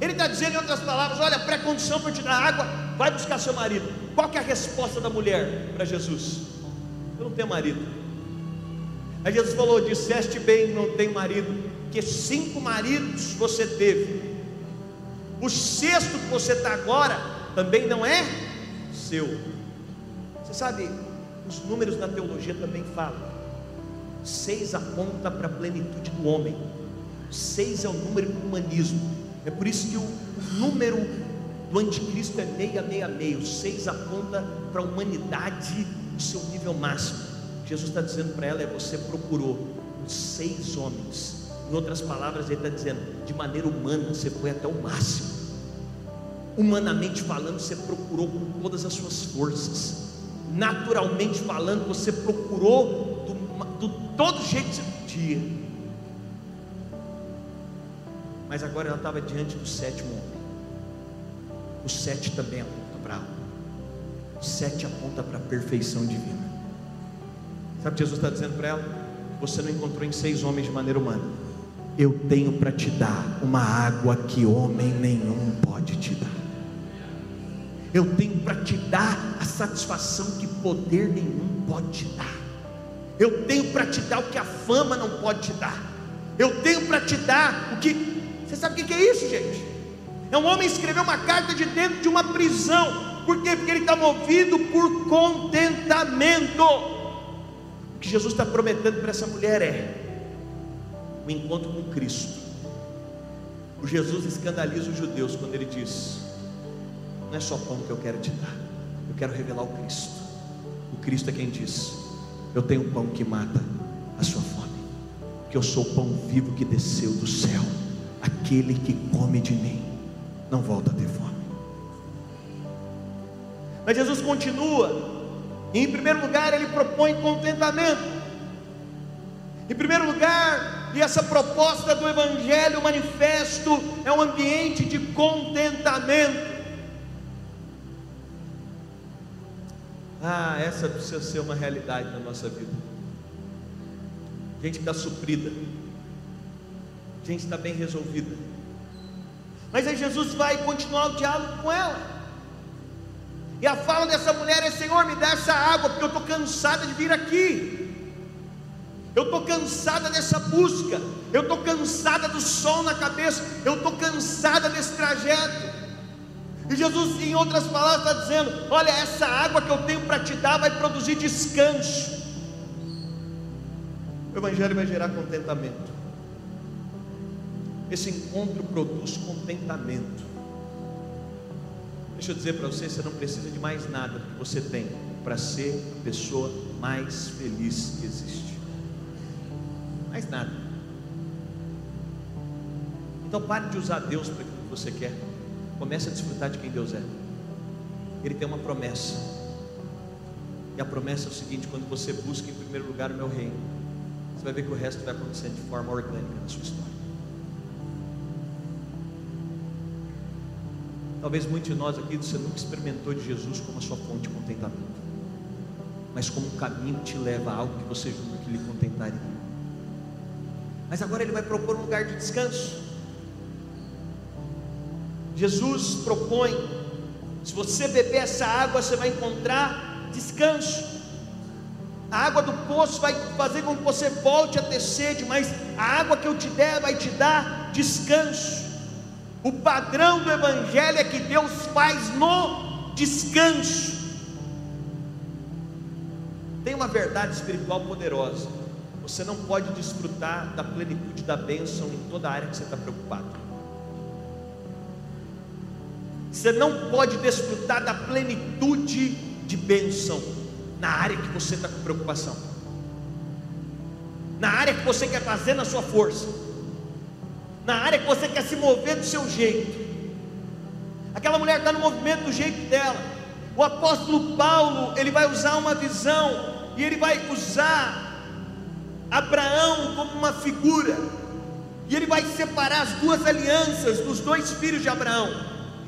[SPEAKER 1] Ele está dizendo em outras palavras: olha, pré-condição para te dar água, vai buscar seu marido. Qual que é a resposta da mulher para Jesus? Eu não tenho marido. Aí Jesus falou: disseste bem, não tenho marido, que cinco maridos você teve. O sexto que você está agora também não é seu. Você sabe, os números na teologia também falam
[SPEAKER 2] Seis aponta para a plenitude do homem. Seis é o número do humanismo. É por isso que o, o número do anticristo é 666. O seis aponta para a humanidade no seu nível máximo. Jesus está dizendo para ela: é você procurou os seis homens. Em outras palavras, ele está dizendo: de maneira humana, você foi até o máximo. Humanamente falando, você procurou com todas as suas forças. Naturalmente falando, você procurou do, do todo jeito que você podia. Mas agora ela estava diante do sétimo homem. O sete também aponta para algo. O sete aponta para a perfeição divina. Sabe o que Jesus está dizendo para ela? Você não encontrou em seis homens de maneira humana. Eu tenho para te dar uma água que homem nenhum pode te dar. Eu tenho para te dar a satisfação que poder nenhum pode te dar. Eu tenho para te dar o que a fama não pode te dar. Eu tenho para te dar o que você sabe o que é isso, gente? É um homem escrever uma carta de dentro de uma prisão. Por quê? Porque ele está movido por contentamento. O que Jesus está prometendo para essa mulher é o encontro com Cristo. O Jesus escandaliza os judeus quando ele diz: Não é só pão que eu quero te dar, eu quero revelar o Cristo. O Cristo é quem diz: Eu tenho um pão que mata a sua fome, que eu sou o pão vivo que desceu do céu aquele que come de mim não volta a ter fome. Mas Jesus continua, e em primeiro lugar ele propõe contentamento. Em primeiro lugar, e essa proposta do Evangelho manifesto é um ambiente de contentamento. Ah, essa precisa ser uma realidade na nossa vida. Gente que está suprida, gente está bem resolvida. Mas aí Jesus vai continuar o diálogo com ela. E a fala dessa mulher é: Senhor, me dá essa água, porque eu estou cansada de vir aqui. Eu estou cansada dessa busca. Eu estou cansada do sol na cabeça. Eu estou cansada desse trajeto. E Jesus, em outras palavras, está dizendo: Olha, essa água que eu tenho para te dar vai produzir descanso. O Evangelho vai gerar contentamento. Esse encontro produz contentamento. Deixa eu dizer para você: você não precisa de mais nada do que você tem para ser a pessoa mais feliz que existe. Mais nada. Então pare de usar Deus para aquilo que você quer. Comece a desfrutar de quem Deus é. Ele tem uma promessa. E a promessa é o seguinte: quando você busca em primeiro lugar o meu reino, você vai ver que o resto vai acontecendo de forma orgânica na sua história. Talvez muitos de nós aqui você nunca experimentou de Jesus como a sua fonte de contentamento, mas como um caminho que te leva a algo que você julga que lhe contentaria. Mas agora ele vai propor um lugar de descanso. Jesus propõe: se você beber essa água, você vai encontrar descanso. A água do poço vai fazer com que você volte a ter sede, mas a água que eu te der vai te dar descanso. O padrão do Evangelho é que Deus faz no descanso. Tem uma verdade espiritual poderosa. Você não pode desfrutar da plenitude da bênção em toda a área que você está preocupado. Você não pode desfrutar da plenitude de bênção na área que você está com preocupação, na área que você quer fazer na sua força na área que você quer se mover do seu jeito. Aquela mulher está no movimento do jeito dela. O apóstolo Paulo, ele vai usar uma visão e ele vai usar Abraão como uma figura. E ele vai separar as duas alianças dos dois filhos de Abraão.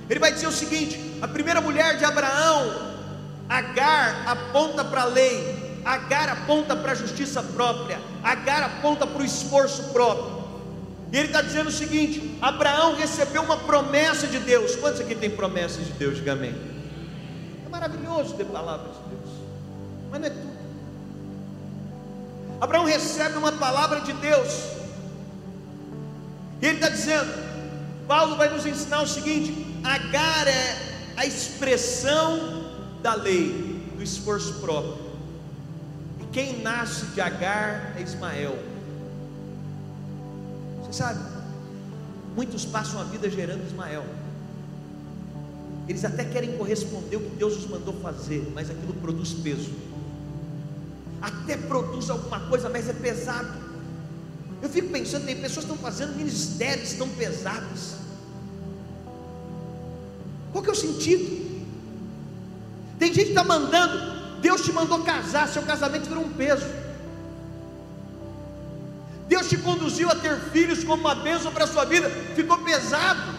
[SPEAKER 2] Ele vai dizer o seguinte: a primeira mulher de Abraão, Agar, aponta para a lei, Agar aponta para a justiça própria, Agar aponta para o esforço próprio. E ele está dizendo o seguinte: Abraão recebeu uma promessa de Deus. Quantos aqui tem promessas de Deus? Diga amém. É maravilhoso ter palavras de Deus, mas não é tudo. Abraão recebe uma palavra de Deus. E ele está dizendo: Paulo vai nos ensinar o seguinte: Agar é a expressão da lei, do esforço próprio. E quem nasce de Agar é Ismael. Você sabe, muitos passam a vida gerando Ismael. Eles até querem corresponder o que Deus os mandou fazer, mas aquilo produz peso. Até produz alguma coisa, mas é pesado. Eu fico pensando, tem pessoas que estão fazendo ministérios tão pesados. Qual que é o sentido? Tem gente que está mandando, Deus te mandou casar, seu casamento virou um peso. Deus te conduziu a ter filhos como uma bênção para a sua vida, ficou pesado.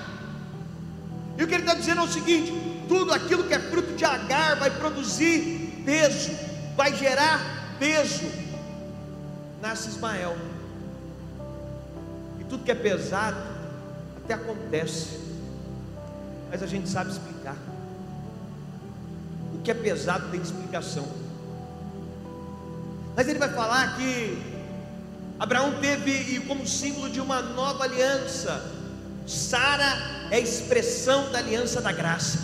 [SPEAKER 2] E o que ele está dizendo é o seguinte: tudo aquilo que é fruto de agar vai produzir peso, vai gerar peso. Nasce Ismael. E tudo que é pesado até acontece, mas a gente sabe explicar. O que é pesado tem explicação. Mas ele vai falar que Abraão teve como símbolo de uma nova aliança. Sara é a expressão da aliança da graça.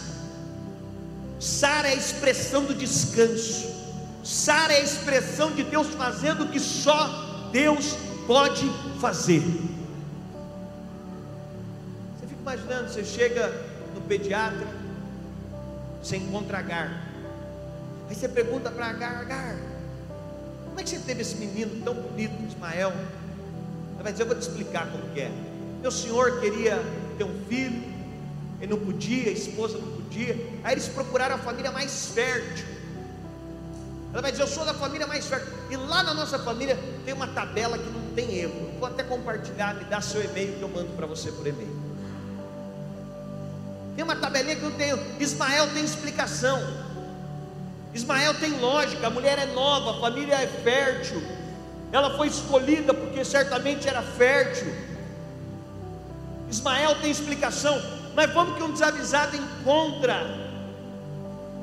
[SPEAKER 2] Sara é a expressão do descanso. Sara é a expressão de Deus fazendo o que só Deus pode fazer. Você fica imaginando, você chega pediatra, você encontra Agar. Aí você pergunta para Agar, Agar, como é que você teve esse menino tão bonito, Ismael? Ela vai dizer, eu vou te explicar como que é. Meu senhor queria ter um filho, ele não podia, a esposa não podia. Aí eles procuraram a família mais fértil. Ela vai dizer, eu sou da família mais fértil. E lá na nossa família tem uma tabela que não tem erro. Vou até compartilhar, me dá seu e-mail que eu mando para você por e-mail. Tem uma tabelinha que tem erro. Ismael tem explicação. Ismael tem lógica, a mulher é nova, a família é fértil. Ela foi escolhida porque certamente era fértil. Ismael tem explicação, mas vamos que um desavisado encontra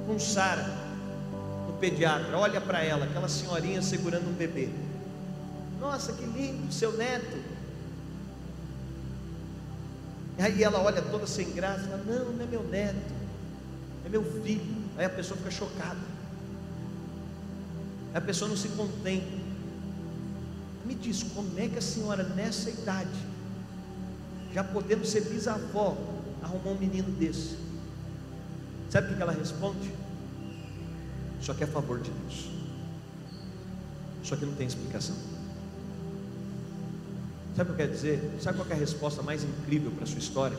[SPEAKER 2] com Sara no pediatra, olha para ela, aquela senhorinha segurando um bebê. Nossa, que lindo, seu neto. Aí ela olha toda sem graça, fala, não, não é meu neto, é meu filho. Aí a pessoa fica chocada. Aí a pessoa não se contém. Me diz, como é que a senhora nessa idade já podendo ser bisavó, arrumou um menino desse. Sabe o que ela responde? Só que é a favor de Deus. Só que não tem explicação. Sabe o que eu quero dizer? Sabe qual é a resposta mais incrível para a sua história?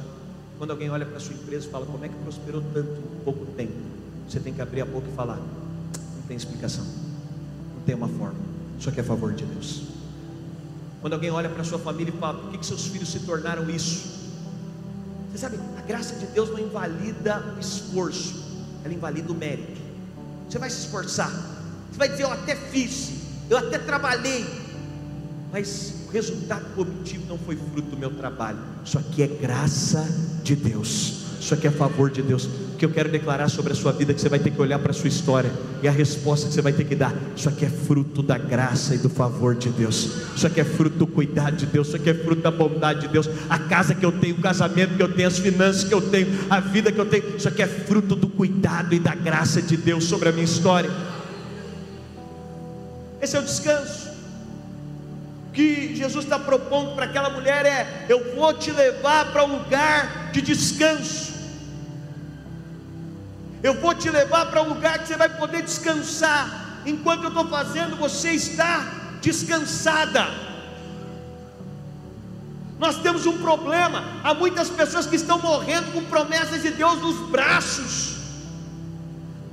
[SPEAKER 2] Quando alguém olha para a sua empresa e fala, como é que prosperou tanto em pouco tempo? Você tem que abrir a boca e falar, não tem explicação, não tem uma forma, só que é favor de Deus. Quando alguém olha para a sua família e fala, por que, que seus filhos se tornaram isso? Você sabe, a graça de Deus não invalida o esforço, ela invalida o mérito. Você vai se esforçar, você vai dizer, eu até fiz, eu até trabalhei, mas o resultado obtive não foi fruto do meu trabalho. Isso aqui é graça de Deus. Isso aqui é favor de Deus. O que eu quero declarar sobre a sua vida é que você vai ter que olhar para a sua história e a resposta que você vai ter que dar. Isso aqui é fruto da graça e do favor de Deus. Isso aqui é fruto do cuidado de Deus. Isso aqui é fruto da bondade de Deus. A casa que eu tenho, o casamento que eu tenho, as finanças que eu tenho, a vida que eu tenho. Isso aqui é fruto do cuidado e da graça de Deus sobre a minha história. Esse é o descanso que Jesus está propondo para aquela mulher é: eu vou te levar para um lugar de descanso. Eu vou te levar para um lugar que você vai poder descansar. Enquanto eu estou fazendo, você está descansada. Nós temos um problema. Há muitas pessoas que estão morrendo com promessas de Deus nos braços.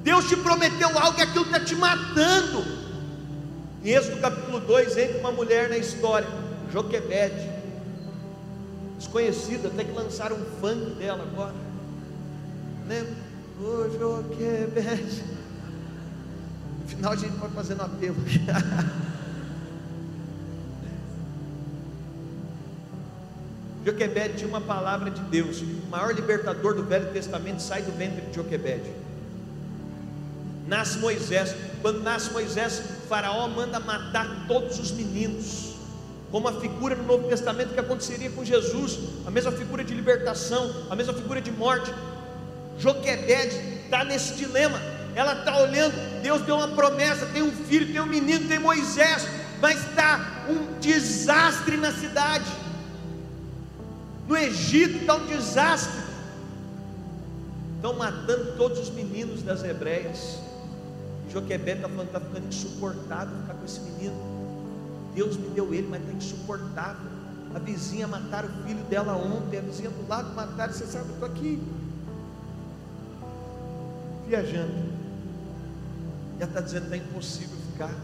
[SPEAKER 2] Deus te prometeu algo e aquilo está te matando. Em Êxodo capítulo 2, entra uma mulher na história, Joquebede, desconhecida, até que lançaram um funk dela agora. Lembra? Ô Joquebede. No final a gente pode fazendo apelo. *laughs* Joquebede tinha uma palavra de Deus. O maior libertador do Velho Testamento sai do ventre de Joquebede. Nasce Moisés. Quando nasce Moisés, Faraó manda matar todos os meninos. Como a figura no Novo Testamento que aconteceria com Jesus, a mesma figura de libertação, a mesma figura de morte. Joquebede está nesse dilema. ela está olhando, Deus deu uma promessa, tem um filho, tem um menino, tem Moisés, mas está um desastre na cidade. No Egito está um desastre. Estão matando todos os meninos das hebreias. Joquebed está falando, está ficando insuportável ficar com esse menino. Deus me deu ele, mas está insuportável. A vizinha mataram o filho dela ontem, a vizinha do lado mataram, você sabe, eu estou aqui. Viajando. Ela está dizendo que está impossível ficar.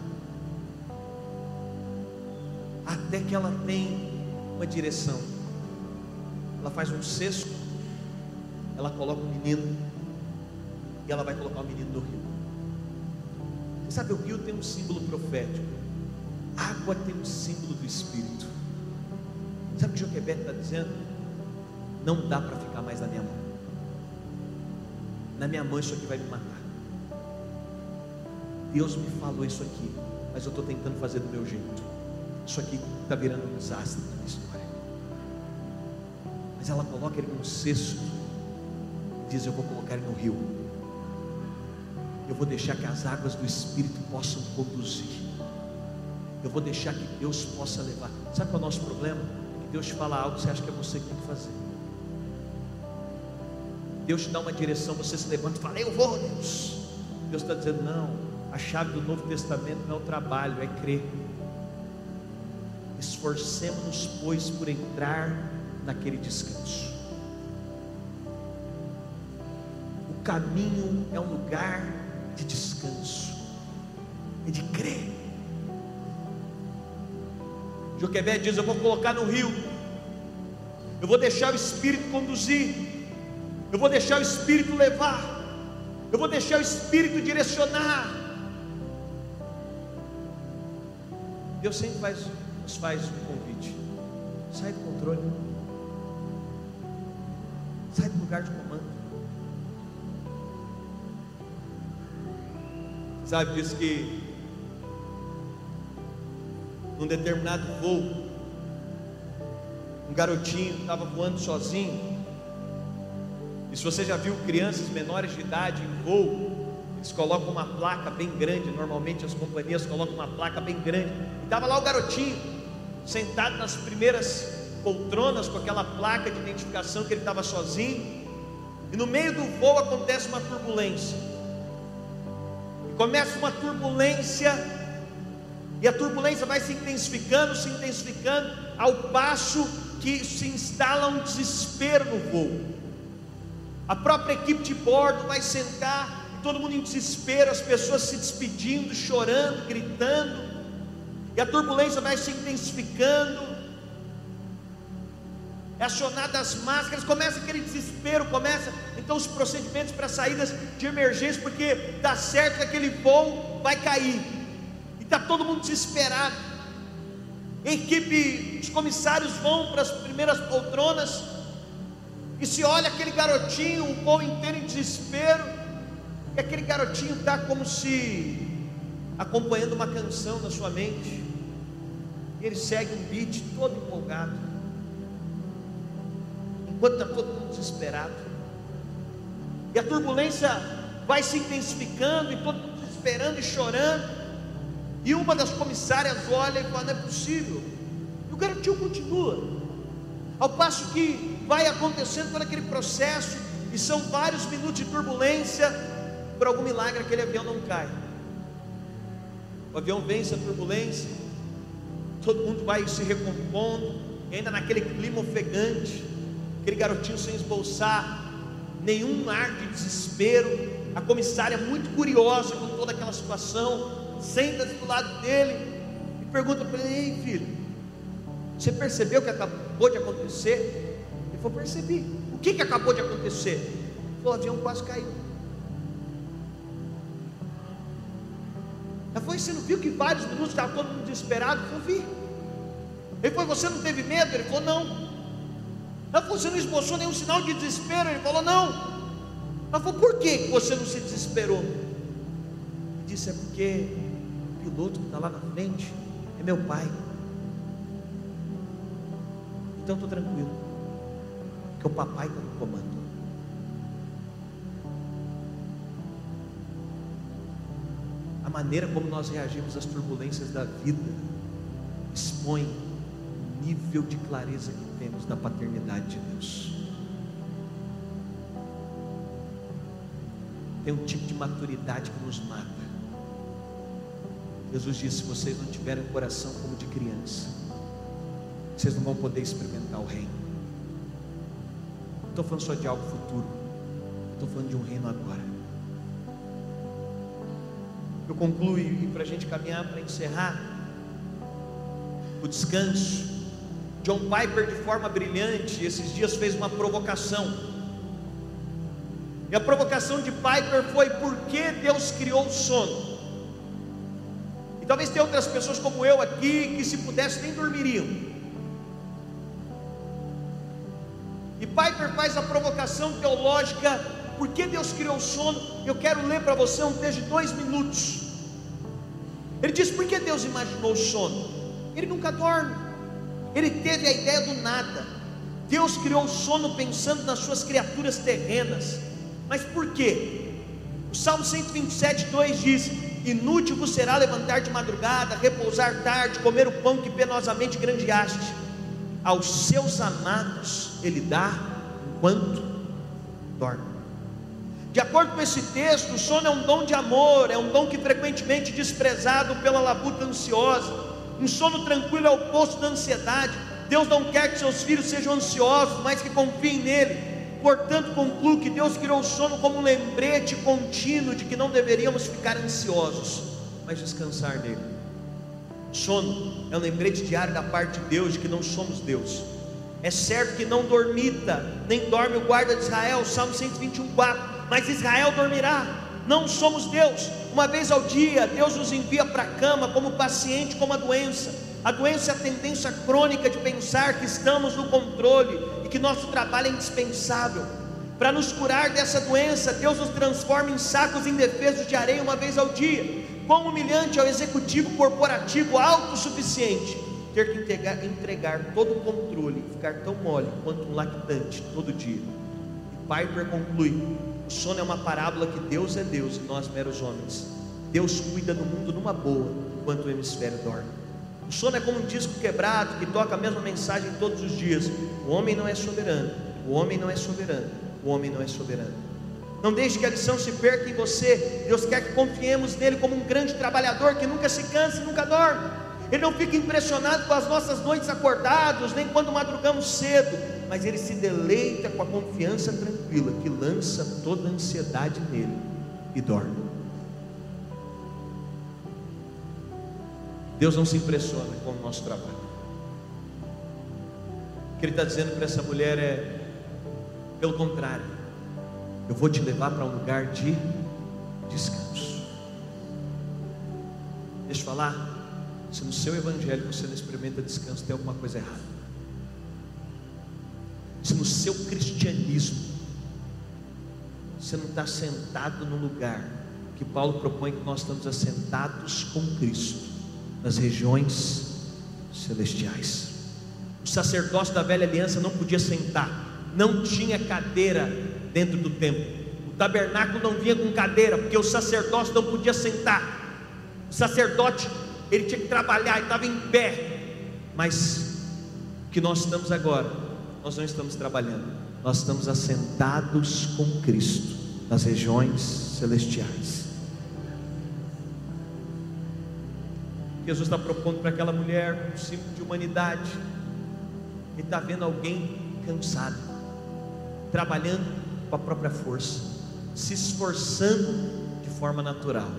[SPEAKER 2] Até que ela tem uma direção. Ela faz um cesto, ela coloca o menino, e ela vai colocar o menino no rio. Sabe, o rio tem um símbolo profético. Água tem um símbolo do Espírito. Sabe o que Joquebed está dizendo? Não dá para ficar mais na minha mão. Na minha mão isso aqui vai me matar. Deus me falou isso aqui, mas eu estou tentando fazer do meu jeito. Isso aqui está virando um desastre na minha história. Mas ela coloca ele num cesto e diz: Eu vou colocar ele no rio eu vou deixar que as águas do Espírito possam conduzir. Eu vou deixar que Deus possa levar. Sabe qual é o nosso problema? É que Deus te fala algo, você acha que é você que tem que fazer. Deus te dá uma direção, você se levanta e fala, eu vou, Deus. Deus está dizendo, não, a chave do Novo Testamento não é o trabalho, é crer. Esforcemos-nos, pois, por entrar naquele descanso. O caminho é um lugar de descanso e de crer. Joquebed diz: Eu vou colocar no rio, eu vou deixar o Espírito conduzir, eu vou deixar o Espírito levar, eu vou deixar o Espírito direcionar. Deus sempre faz, nos faz um convite: sai do controle, sai do lugar de comando. Sabe, diz que num determinado voo, um garotinho estava voando sozinho. E se você já viu crianças menores de idade em voo, eles colocam uma placa bem grande, normalmente as companhias colocam uma placa bem grande. E estava lá o garotinho, sentado nas primeiras poltronas com aquela placa de identificação que ele estava sozinho. E no meio do voo acontece uma turbulência começa uma turbulência, e a turbulência vai se intensificando, se intensificando, ao passo que se instala um desespero no voo. A própria equipe de bordo vai sentar, todo mundo em desespero, as pessoas se despedindo, chorando, gritando, e a turbulência vai se intensificando, é acionada as máscaras, começa aquele desespero, começa então os procedimentos para saídas de emergência, porque dá certo que aquele voo vai cair, e está todo mundo desesperado. Equipe, os comissários vão para as primeiras poltronas, e se olha aquele garotinho, o voo inteiro em desespero, e aquele garotinho está como se acompanhando uma canção na sua mente, e ele segue um beat todo empolgado enquanto está todo mundo desesperado. E a turbulência vai se intensificando, e todo mundo desesperando e chorando. E uma das comissárias olha e fala: não é possível. E o garotinho continua. Ao passo que vai acontecendo todo aquele processo, e são vários minutos de turbulência, por algum milagre aquele avião não cai. O avião vence a turbulência, todo mundo vai se recompondo, ainda naquele clima ofegante aquele garotinho sem esboçar nenhum ar de desespero. A comissária, muito curiosa com toda aquela situação, senta-se do lado dele e pergunta para ele: Ei, filho, você percebeu o que acabou de acontecer? Ele falou: Percebi. O que, que acabou de acontecer? Ele falou: O avião quase caiu. Ela falou: Você não viu que vários minutos estava todo mundo desesperado? Ele falou: Vi. Ele falou: Você não teve medo? Ele falou: Não. Falou, você não esboçou nenhum sinal de desespero? Ele falou, não. Ela falou, por que você não se desesperou? Ele disse, é porque o piloto que está lá na frente é meu pai. Então estou tranquilo, porque o papai está no comando. a maneira como nós reagimos às turbulências da vida expõe o nível de clareza que temos da paternidade de Deus. Tem um tipo de maturidade que nos mata. Jesus disse: se vocês não tiverem um coração como de criança, vocês não vão poder experimentar o reino. Não estou falando só de algo futuro, estou falando de um reino agora. Eu concluo e para a gente caminhar para encerrar o descanso. John Piper, de forma brilhante, esses dias fez uma provocação. E a provocação de Piper foi: por que Deus criou o sono? E talvez tenha outras pessoas como eu aqui que, se pudesse, nem dormiriam. E Piper faz a provocação teológica: por que Deus criou o sono? Eu quero ler para você um texto de dois minutos. Ele diz: por que Deus imaginou o sono? Ele nunca dorme, ele teve a ideia do nada. Deus criou o sono pensando nas suas criaturas terrenas, mas por quê? O Salmo 127, 2 diz: Inútil vos será levantar de madrugada, repousar tarde, comer o pão que penosamente grandeaste. Aos seus amados ele dá enquanto dorme. De acordo com esse texto, o sono é um dom de amor, é um dom que frequentemente desprezado pela labuta ansiosa. Um sono tranquilo é o oposto da ansiedade. Deus não quer que seus filhos sejam ansiosos, mas que confiem nele. Portanto, concluo que Deus criou o sono como um lembrete contínuo de que não deveríamos ficar ansiosos, mas descansar nele. Sono é um lembrete diário da parte de Deus de que não somos Deus. É certo que não dormita, nem dorme o guarda de Israel, Salmo 121, 4 mas Israel dormirá. Não somos Deus. Uma vez ao dia, Deus nos envia para a cama como paciente com a doença. A doença é a tendência crônica de pensar que estamos no controle e que nosso trabalho é indispensável. Para nos curar dessa doença, Deus nos transforma em sacos indefesos de areia uma vez ao dia. Quão humilhante ao executivo corporativo autossuficiente ter que entregar, entregar todo o controle e ficar tão mole quanto um lactante todo dia. E Piper conclui: o sono é uma parábola que Deus é Deus e nós meros homens. Deus cuida do mundo numa boa, enquanto o hemisfério dorme. O sono é como um disco quebrado que toca a mesma mensagem todos os dias. O homem não é soberano, o homem não é soberano, o homem não é soberano. Não deixe que a lição se perca em você. Deus quer que confiemos nele como um grande trabalhador que nunca se cansa e nunca dorme. Ele não fica impressionado com as nossas noites acordados, nem quando madrugamos cedo mas ele se deleita com a confiança tranquila que lança toda a ansiedade nele e dorme. Deus não se impressiona com o nosso trabalho. O que ele está dizendo para essa mulher é, pelo contrário, eu vou te levar para um lugar de descanso. Deixa eu falar, se no seu evangelho você não experimenta descanso, tem alguma coisa errada se no seu cristianismo você não está sentado no lugar que Paulo propõe que nós estamos assentados com Cristo nas regiões celestiais. O sacerdócio da velha aliança não podia sentar, não tinha cadeira dentro do templo. O tabernáculo não vinha com cadeira, porque o sacerdócio não podia sentar. O sacerdote, ele tinha que trabalhar, ele estava em pé. Mas que nós estamos agora nós não estamos trabalhando, nós estamos assentados com Cristo nas regiões celestiais. Jesus está propondo para aquela mulher um símbolo de humanidade. Ele está vendo alguém cansado, trabalhando com a própria força, se esforçando de forma natural.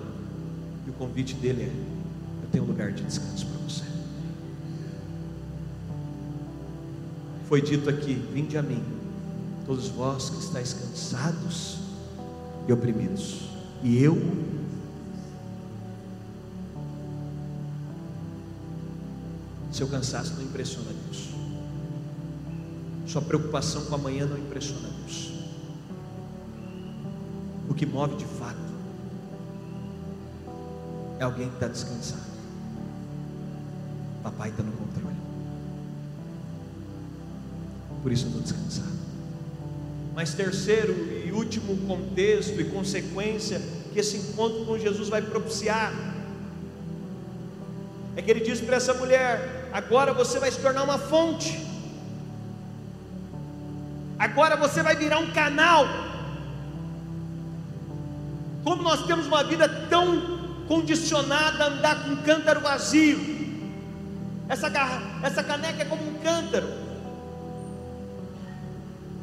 [SPEAKER 2] E o convite dele é: eu tenho um lugar de descanso para você. Foi dito aqui: Vinde a mim, todos vós que estáis cansados e oprimidos, e eu Seu cansaço não impressiona Deus. Sua preocupação com amanhã não impressiona Deus. O que move de fato é alguém que está descansado. Papai está no controle por isso eu estou descansado. Mas terceiro e último contexto e consequência que esse encontro com Jesus vai propiciar. É que ele diz para essa mulher: agora você vai se tornar uma fonte, agora você vai virar um canal. Como nós temos uma vida tão condicionada a andar com um cântaro vazio, essa, essa caneca é como um cântaro,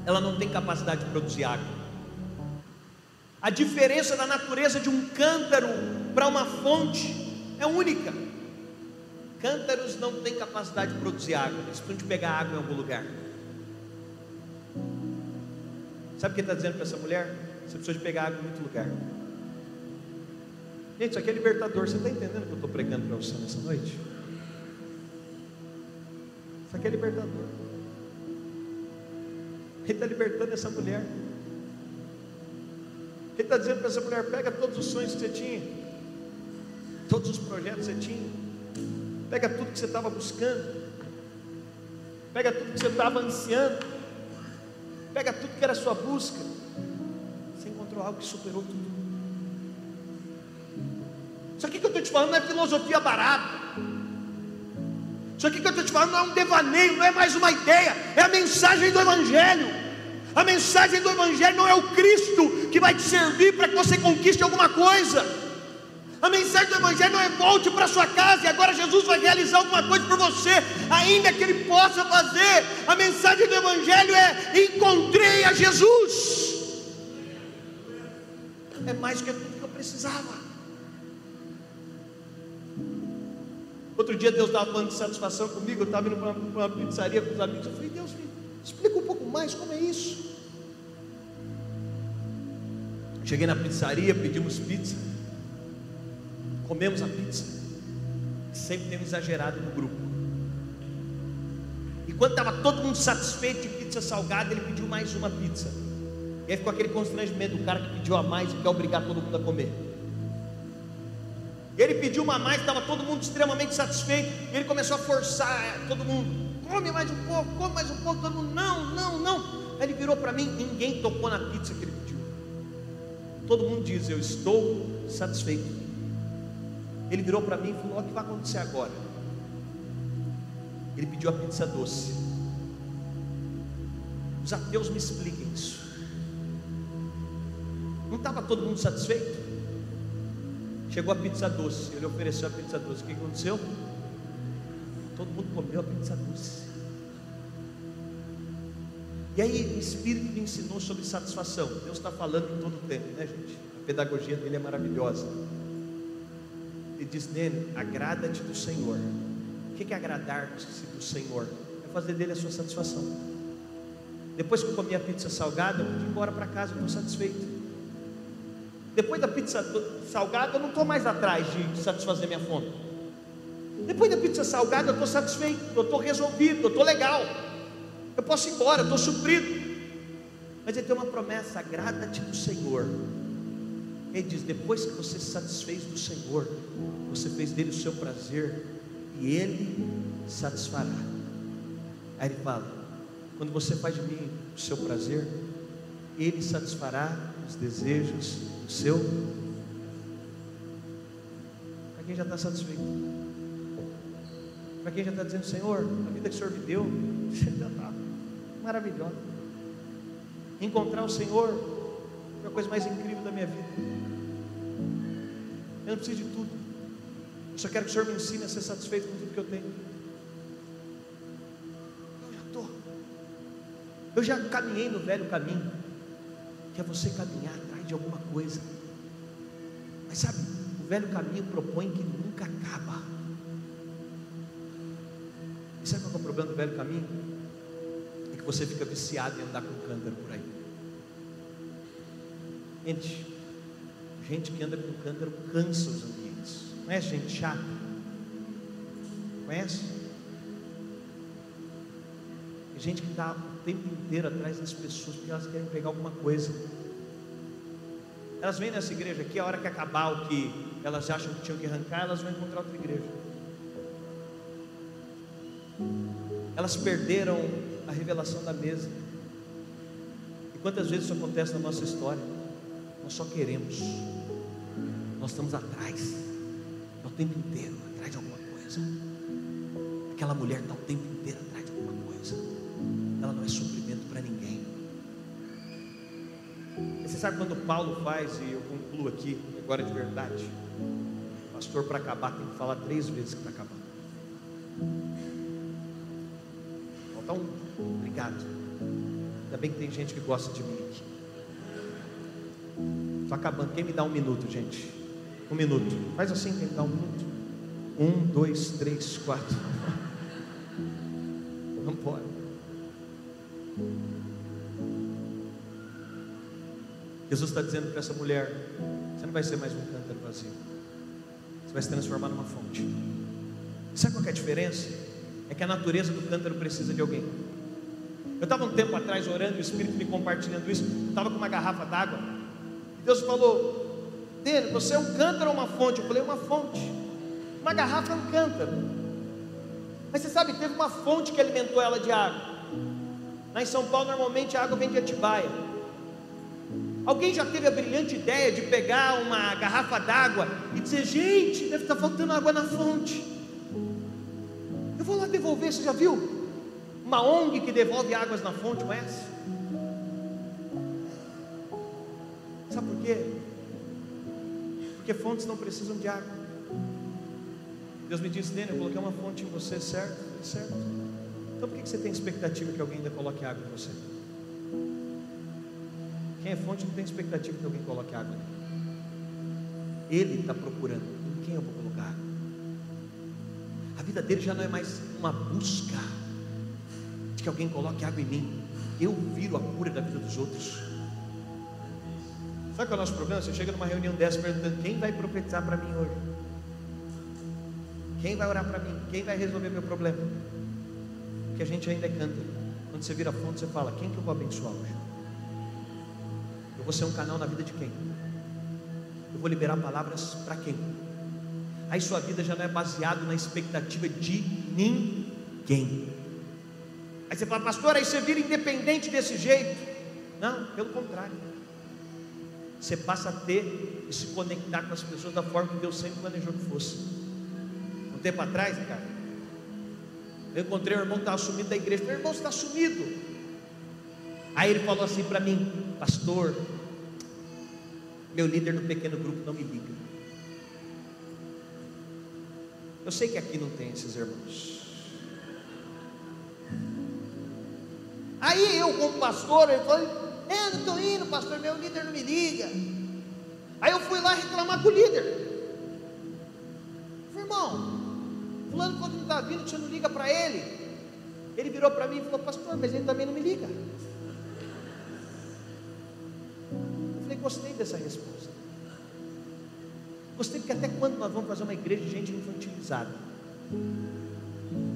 [SPEAKER 2] ela não tem capacidade de produzir água. A diferença da natureza de um cântaro para uma fonte é única. Cântaros não têm capacidade de produzir água, eles precisam de pegar água em algum lugar. Sabe o que ele está dizendo para essa mulher? Você precisa de pegar água em muito lugar. Gente, isso aqui é libertador. Você está entendendo o que eu estou pregando para você nessa noite? Isso aqui é libertador. Ele está libertando essa mulher. Ele está dizendo para essa mulher: pega todos os sonhos que você tinha, todos os projetos que você tinha, pega tudo que você estava buscando, pega tudo que você estava ansiando, pega tudo que era sua busca. Você encontrou algo que superou tudo. Isso aqui que eu estou te falando não é filosofia barata. Isso aqui que eu estou te falando não é um devaneio, não é mais uma ideia, é a mensagem do Evangelho. A mensagem do Evangelho não é o Cristo que vai te servir para que você conquiste alguma coisa. A mensagem do Evangelho não é volte para sua casa e agora Jesus vai realizar alguma coisa por você, ainda que Ele possa fazer. A mensagem do Evangelho é: encontrei a Jesus. É mais do que que eu precisava. Outro dia Deus estava falando de satisfação comigo, eu estava indo para uma, uma, pizzaria com os amigos, eu falei, Deus, me explica um pouco mais como é isso. Cheguei na pizzaria, pedimos pizza, comemos a pizza, sempre temos exagerado no grupo. E quando estava todo mundo satisfeito de pizza salgada, ele pediu mais uma pizza. E aí ficou aquele constrangimento do cara que pediu a mais e quer obrigar todo mundo a comer. Ele pediu uma mais, estava todo mundo extremamente satisfeito. Ele começou a forçar é, todo mundo: come mais um pouco, come mais um pouco. Todo mundo: não, não, não. Aí ele virou para mim: ninguém tocou na pizza que ele pediu. Todo mundo diz: eu estou satisfeito. Ele virou para mim e falou: o que vai acontecer agora? Ele pediu a pizza doce. Os ateus me expliquem isso. Não estava todo mundo satisfeito? Chegou a pizza doce, ele ofereceu a pizza doce. O que aconteceu? Todo mundo comeu a pizza doce. E aí o Espírito me ensinou sobre satisfação. Deus está falando em todo o tempo, né, gente? A pedagogia dele é maravilhosa. Ele diz nele: agrada-te do Senhor. O que é agradar-te do Senhor? É fazer dele a sua satisfação. Depois que eu comi a pizza salgada, eu fui embora para casa, eu estou satisfeito. Depois da pizza salgada, eu não estou mais atrás de satisfazer minha fome. Depois da pizza salgada, eu estou satisfeito, eu estou resolvido, eu estou legal. Eu posso ir embora, eu estou suprido. Mas ele tem uma promessa: agrada-te do Senhor. Ele diz: depois que você se satisfez do Senhor, você fez dele o seu prazer, e ele satisfará. Aí ele fala: quando você faz de mim o seu prazer, ele satisfará os desejos do seu. Para quem já está satisfeito. Para quem já está dizendo, Senhor, a vida que o Senhor me deu, *laughs* já está maravilhosa. Encontrar o Senhor foi a coisa mais incrível da minha vida. Eu não preciso de tudo. Eu só quero que o Senhor me ensine a ser satisfeito com tudo que eu tenho. Eu já estou. Eu já caminhei no velho caminho. Que é você caminhar de alguma coisa. Mas sabe, o velho caminho propõe que nunca acaba. E sabe qual é o problema do velho caminho? É que você fica viciado em andar com cântaro por aí. Gente, gente que anda com cântaro cansa os ambientes. Conhece gente chata? Conhece? Gente que o tempo inteiro atrás das pessoas porque elas querem pegar alguma coisa. Elas vêm nessa igreja aqui, a hora que acabar o que elas acham que tinham que arrancar, elas vão encontrar outra igreja. Elas perderam a revelação da mesa. E quantas vezes isso acontece na nossa história? Nós só queremos. nós estamos atrás, é o tempo inteiro atrás de alguma coisa. Aquela mulher está o tempo inteiro atrás ela não é suprimento para ninguém. Você sabe quando Paulo faz, e eu concluo aqui, agora de verdade, pastor, para acabar, tem que falar três vezes que está acabando. Falta um, obrigado. Ainda bem que tem gente que gosta de mim aqui. Estou acabando. Quem me dá um minuto, gente? Um minuto. Faz assim, quem me dá um minuto? Um, dois, três, quatro. Jesus está dizendo para essa mulher: você não vai ser mais um cântaro vazio, você vai se transformar numa fonte. Sabe qual é a diferença? É que a natureza do cântaro precisa de alguém. Eu estava um tempo atrás orando, o Espírito me compartilhando isso. Eu estava com uma garrafa d'água. E Deus falou: Dele, você é um cântaro ou uma fonte? Eu falei: Uma fonte. Uma garrafa é um cântaro. Mas você sabe, teve uma fonte que alimentou ela de água. Lá em São Paulo, normalmente a água vem de Atibaia. Alguém já teve a brilhante ideia de pegar uma garrafa d'água e dizer: Gente, deve estar faltando água na fonte. Eu vou lá devolver, você já viu? Uma ONG que devolve águas na fonte, conhece? Sabe por quê? Porque fontes não precisam de água. Deus me disse, Daniel, eu coloquei uma fonte em você, certo? Certo. Então por que você tem expectativa que alguém ainda coloque água em você? Quem é fonte não tem expectativa que alguém coloque água nele. Ele está procurando em quem eu vou colocar. A vida dele já não é mais uma busca de que alguém coloque água em mim. Eu viro a cura da vida dos outros. Sabe qual é o nosso problema? Você chega numa reunião dessa perguntando: quem vai profetizar para mim hoje? Quem vai orar para mim? Quem vai resolver meu problema? Porque a gente ainda canta. Quando você vira fonte, você fala: quem que eu vou abençoar hoje? Vou ser um canal na vida de quem? Eu vou liberar palavras para quem? Aí sua vida já não é baseada na expectativa de ninguém. Aí você fala, pastor, aí você vira independente desse jeito. Não, pelo contrário. Você passa a ter e se conectar com as pessoas da forma que Deus sempre planejou que fosse. Um tempo atrás, cara, eu encontrei um irmão que estava sumido da igreja. Meu irmão, você está sumido. Aí ele falou assim para mim, pastor, meu líder no pequeno grupo não me liga. Eu sei que aqui não tem esses irmãos. Aí eu, como pastor, ele falou: É, não estou indo, pastor, meu líder não me liga. Aí eu fui lá reclamar com o líder. falei, irmão, fulano quando não está vindo, você não liga para ele. Ele virou para mim e falou, pastor, mas ele também não me liga. Gostei dessa resposta. Gostei porque até quando nós vamos fazer uma igreja de gente infantilizada?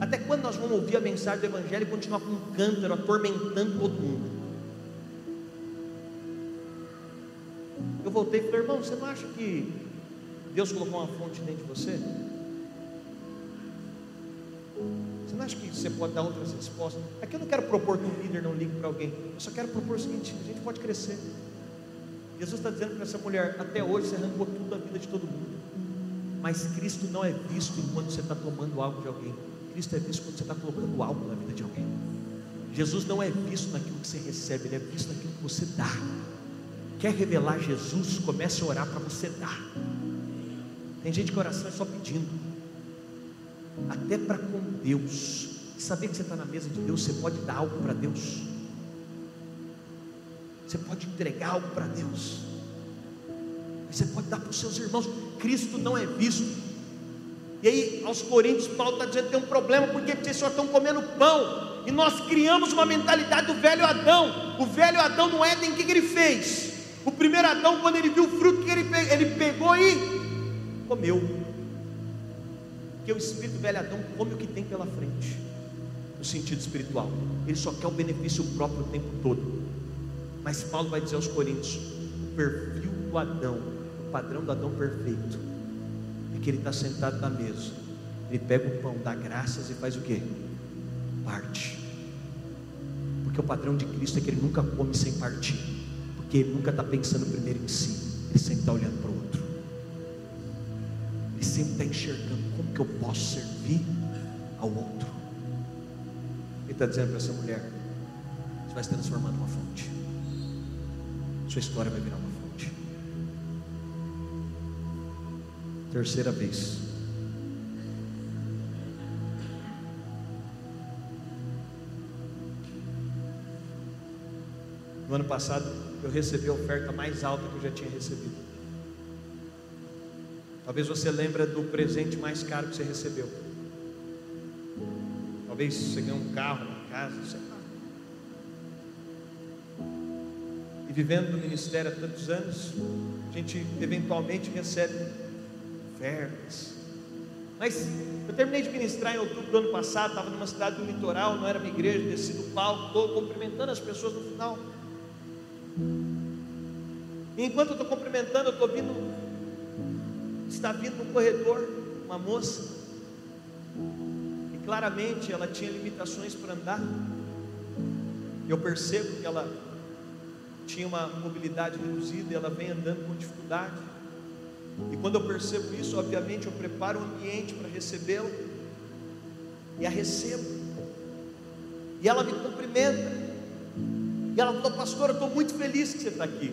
[SPEAKER 2] Até quando nós vamos ouvir a mensagem do Evangelho e continuar com um cântaro atormentando todo mundo? Eu voltei e falei, irmão, você não acha que Deus colocou uma fonte dentro de você? Você não acha que você pode dar outras respostas? Aqui eu não quero propor que um líder não ligue para alguém, eu só quero propor o seguinte: a gente pode crescer. Jesus está dizendo para essa mulher: até hoje você arrancou tudo da vida de todo mundo, mas Cristo não é visto enquanto você está tomando algo de alguém, Cristo é visto quando você está colocando algo na vida de alguém. Jesus não é visto naquilo que você recebe, Ele é visto naquilo que você dá. Quer revelar Jesus? Comece a orar para você dar. Tem gente que oração é só pedindo, até para com Deus. Saber que você está na mesa de Deus, você pode dar algo para Deus. Você pode entregar algo para Deus. Você pode dar para os seus irmãos. Cristo não é visto. E aí, aos Coríntios, Paulo está dizendo que tem um problema, porque vocês só estão comendo pão. E nós criamos uma mentalidade do velho Adão. O velho Adão no Éden, o que, que ele fez? O primeiro Adão, quando ele viu o fruto, que ele, ele pegou e comeu. Porque o espírito velho Adão come o que tem pela frente, no sentido espiritual. Ele só quer o benefício próprio o tempo todo. Mas Paulo vai dizer aos Coríntios: o perfil do Adão, o padrão do Adão perfeito, é que ele está sentado na mesa, ele pega o pão, dá graças e faz o que? Parte. Porque o padrão de Cristo é que ele nunca come sem partir, porque ele nunca está pensando primeiro em si, ele sempre está olhando para o outro. e sempre está enxergando como que eu posso servir ao outro. Ele está dizendo para essa mulher: você vai se transformar numa fonte, sua história vai virar uma fonte. Terceira vez. No ano passado, eu recebi a oferta mais alta que eu já tinha recebido. Talvez você lembre do presente mais caro que você recebeu. Talvez você ganhou um carro, uma casa, sei E vivendo no ministério há tantos anos, a gente eventualmente recebe ofertas. Mas eu terminei de ministrar em outubro do ano passado, estava numa cidade do litoral, não era minha igreja, desci do palco, estou cumprimentando as pessoas no final. E enquanto eu estou cumprimentando, eu estou vindo, está vindo no corredor uma moça, e claramente ela tinha limitações para andar. Eu percebo que ela tinha uma mobilidade reduzida e ela vem andando com dificuldade. E quando eu percebo isso, obviamente eu preparo o ambiente para recebê-la e a recebo. E ela me cumprimenta. E ela falou, pastor, eu estou muito feliz que você está aqui.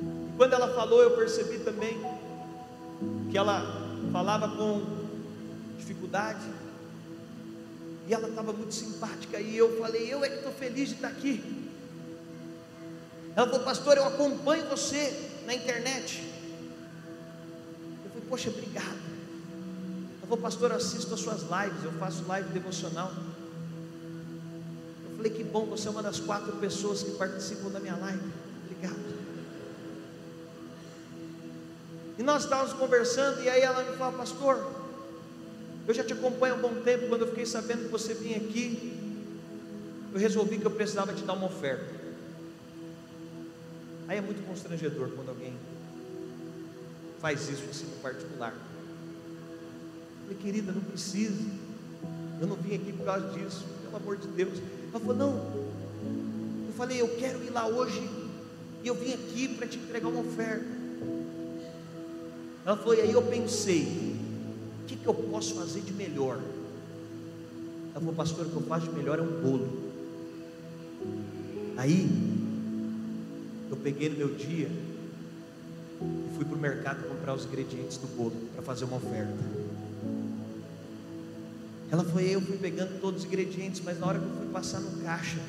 [SPEAKER 2] E quando ela falou, eu percebi também que ela falava com dificuldade. E ela estava muito simpática. E eu falei, eu é que estou feliz de estar aqui. Ela falou, pastor, eu acompanho você na internet. Eu falei, poxa, obrigado. Ela falou, pastor, eu assisto as suas lives, eu faço live devocional. Eu falei, que bom, você é uma das quatro pessoas que participam da minha live. Obrigado. E nós estávamos conversando, e aí ela me falou, pastor, eu já te acompanho há um bom tempo, quando eu fiquei sabendo que você vinha aqui, eu resolvi que eu precisava te dar uma oferta. Aí é muito constrangedor quando alguém faz isso assim no particular. Falei, querida, não precisa. Eu não vim aqui por causa disso, pelo amor de Deus. Ela falou, não. Eu falei, eu quero ir lá hoje e eu vim aqui para te entregar uma oferta. Ela falou, e aí eu pensei, o que, que eu posso fazer de melhor? Ela falou, pastor, o que eu faço de melhor é um bolo. Aí, eu peguei no meu dia e fui para o mercado comprar os ingredientes do bolo para fazer uma oferta. Ela foi, eu fui pegando todos os ingredientes, mas na hora que eu fui passar no caixa,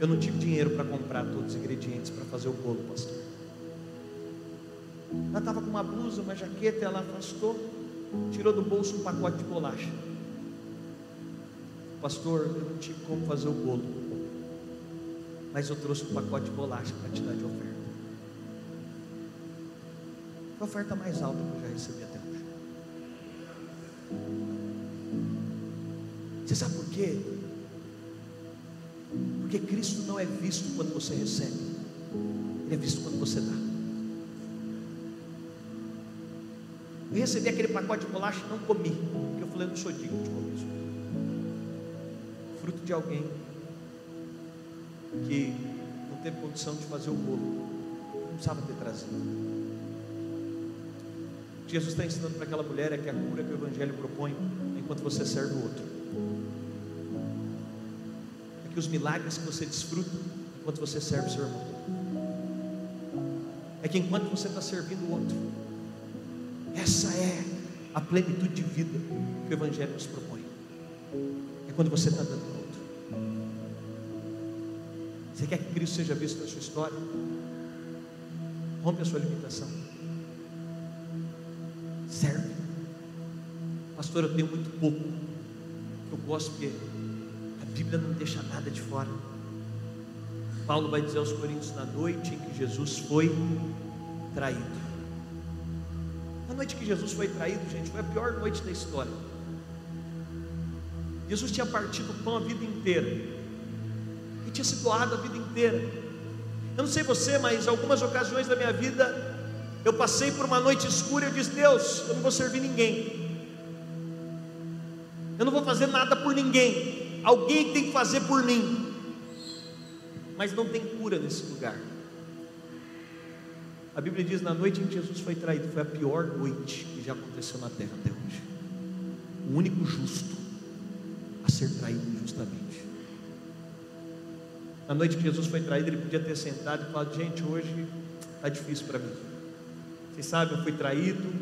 [SPEAKER 2] eu não tive dinheiro para comprar todos os ingredientes para fazer o bolo, pastor. Ela estava com uma blusa, uma jaqueta, ela afastou, tirou do bolso um pacote de bolacha. Pastor, eu não tive como fazer o bolo, mas eu trouxe um pacote de bolacha para te dar de oferta. Foi a oferta mais alta que eu já recebi até hoje. Você sabe por quê? Porque Cristo não é visto quando você recebe, Ele é visto quando você dá. Eu recebi aquele pacote de bolacha e não comi, porque eu falei, eu não sou digno de comer isso. Fruto de alguém que não teve condição de fazer o bolo, não precisava ter trazido. Jesus está ensinando para aquela mulher é que a cura que o Evangelho propõe enquanto você serve o outro. É que os milagres que você desfruta enquanto você serve o seu irmão. É que enquanto você está servindo o outro, essa é a plenitude de vida que o Evangelho nos propõe. É quando você está dando Cristo seja visto na sua história? Rompe a sua limitação. Serve. Pastor, eu tenho muito pouco. Eu gosto porque a Bíblia não deixa nada de fora. Paulo vai dizer aos Coríntios na noite em que Jesus foi traído. Na noite que Jesus foi traído, gente, foi a pior noite da história. Jesus tinha partido o pão a vida inteira. Tinha se doado a vida inteira. Eu não sei você, mas algumas ocasiões da minha vida eu passei por uma noite escura e eu disse: Deus, eu não vou servir ninguém. Eu não vou fazer nada por ninguém. Alguém tem que fazer por mim. Mas não tem cura nesse lugar. A Bíblia diz: na noite em que Jesus foi traído, foi a pior noite que já aconteceu na terra até hoje. O único justo a ser traído injustamente. Na noite que Jesus foi traído, ele podia ter sentado e falado: Gente, hoje está difícil para mim. Vocês sabem, eu fui traído.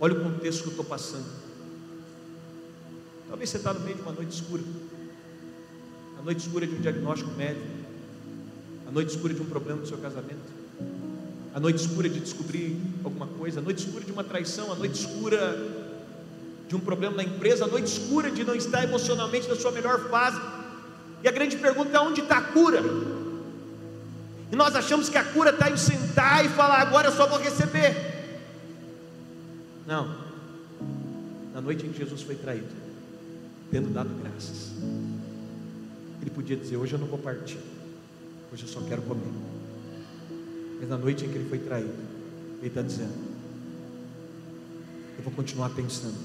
[SPEAKER 2] Olha o contexto que eu estou passando. Talvez você está no meio de uma noite escura a noite escura de um diagnóstico médico, a noite escura de um problema no seu casamento, a noite escura de descobrir alguma coisa, a noite escura de uma traição, a noite escura de um problema na empresa, a noite escura de não estar emocionalmente na sua melhor fase. E a grande pergunta é onde está a cura? E nós achamos que a cura está em sentar e falar, agora eu só vou receber. Não. Na noite em que Jesus foi traído, tendo dado graças, ele podia dizer: Hoje eu não vou partir, hoje eu só quero comer. Mas na noite em que ele foi traído, ele está dizendo: Eu vou continuar pensando,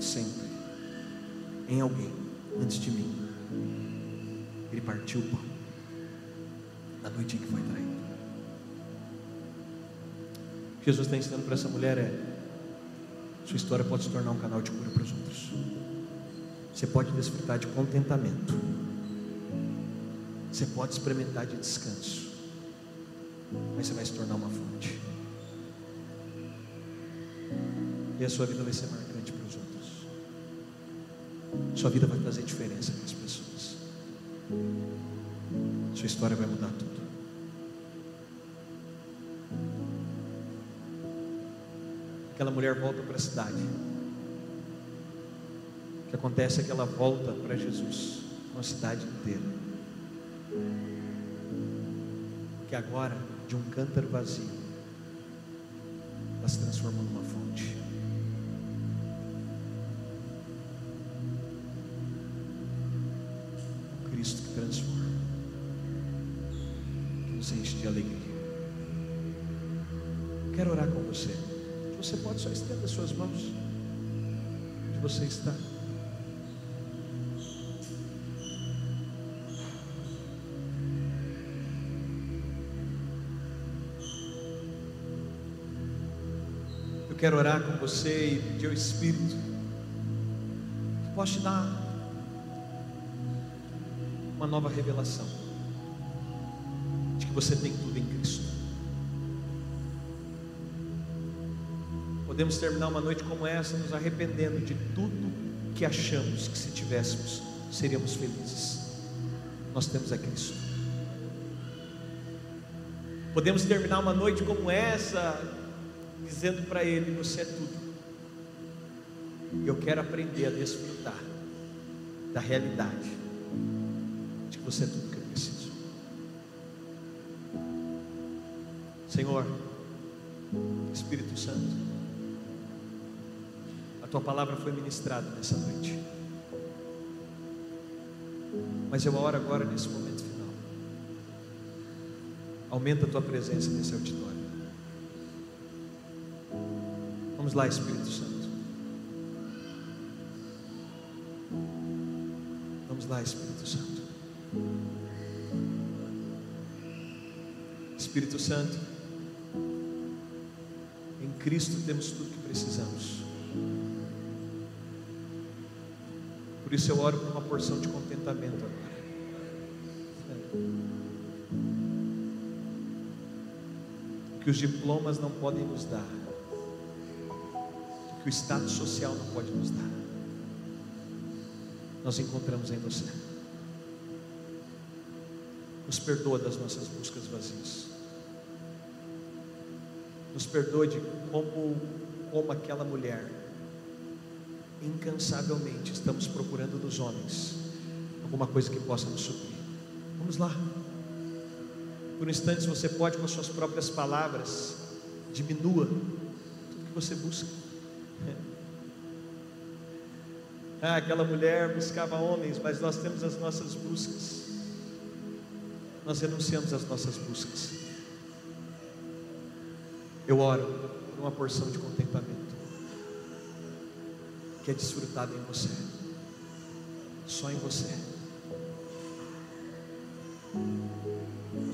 [SPEAKER 2] sempre, em alguém antes de mim. Ele partiu pão, na noite em que foi traído. O que Jesus está ensinando para essa mulher é: Sua história pode se tornar um canal de cura para os outros. Você pode desfrutar de contentamento você pode experimentar de descanso, mas você vai se tornar uma fonte. E a sua vida vai ser marcante para os outros. Sua vida vai fazer diferença. Sua história vai mudar tudo. Aquela mulher volta para a cidade. O que acontece é que ela volta para Jesus, uma cidade inteira que agora, de um cântaro vazio, ela se transformou numa fonte. Transforma, nos enche de alegria. Quero orar com você. Você pode só estender as suas mãos onde você está. quero orar com você e ao Espírito que possa te dar nova revelação de que você tem tudo em Cristo. Podemos terminar uma noite como essa nos arrependendo de tudo que achamos que se tivéssemos seríamos felizes. Nós temos a Cristo. Podemos terminar uma noite como essa dizendo para Ele: Você é tudo. Eu quero aprender a desfrutar da realidade você é tudo que eu preciso. Senhor, Espírito Santo, a tua palavra foi ministrada nessa noite. Mas eu oro agora nesse momento final. Aumenta a tua presença nesse auditório. Vamos lá, Espírito Santo. Vamos lá, Espírito Santo. Espírito Santo, em Cristo temos tudo que precisamos. Por isso eu oro por uma porção de contentamento agora. Que os diplomas não podem nos dar que o status social não pode nos dar. Nós encontramos em você. Nos perdoa das nossas buscas vazias. Nos perdoa de como, como aquela mulher, incansavelmente estamos procurando nos homens alguma coisa que possa nos suprir. Vamos lá. Por instantes você pode, com as suas próprias palavras, diminua tudo que você busca. *laughs* Ah, aquela mulher buscava homens, mas nós temos as nossas buscas. Nós renunciamos às nossas buscas. Eu oro por uma porção de contentamento que é desfrutada em você, só em você.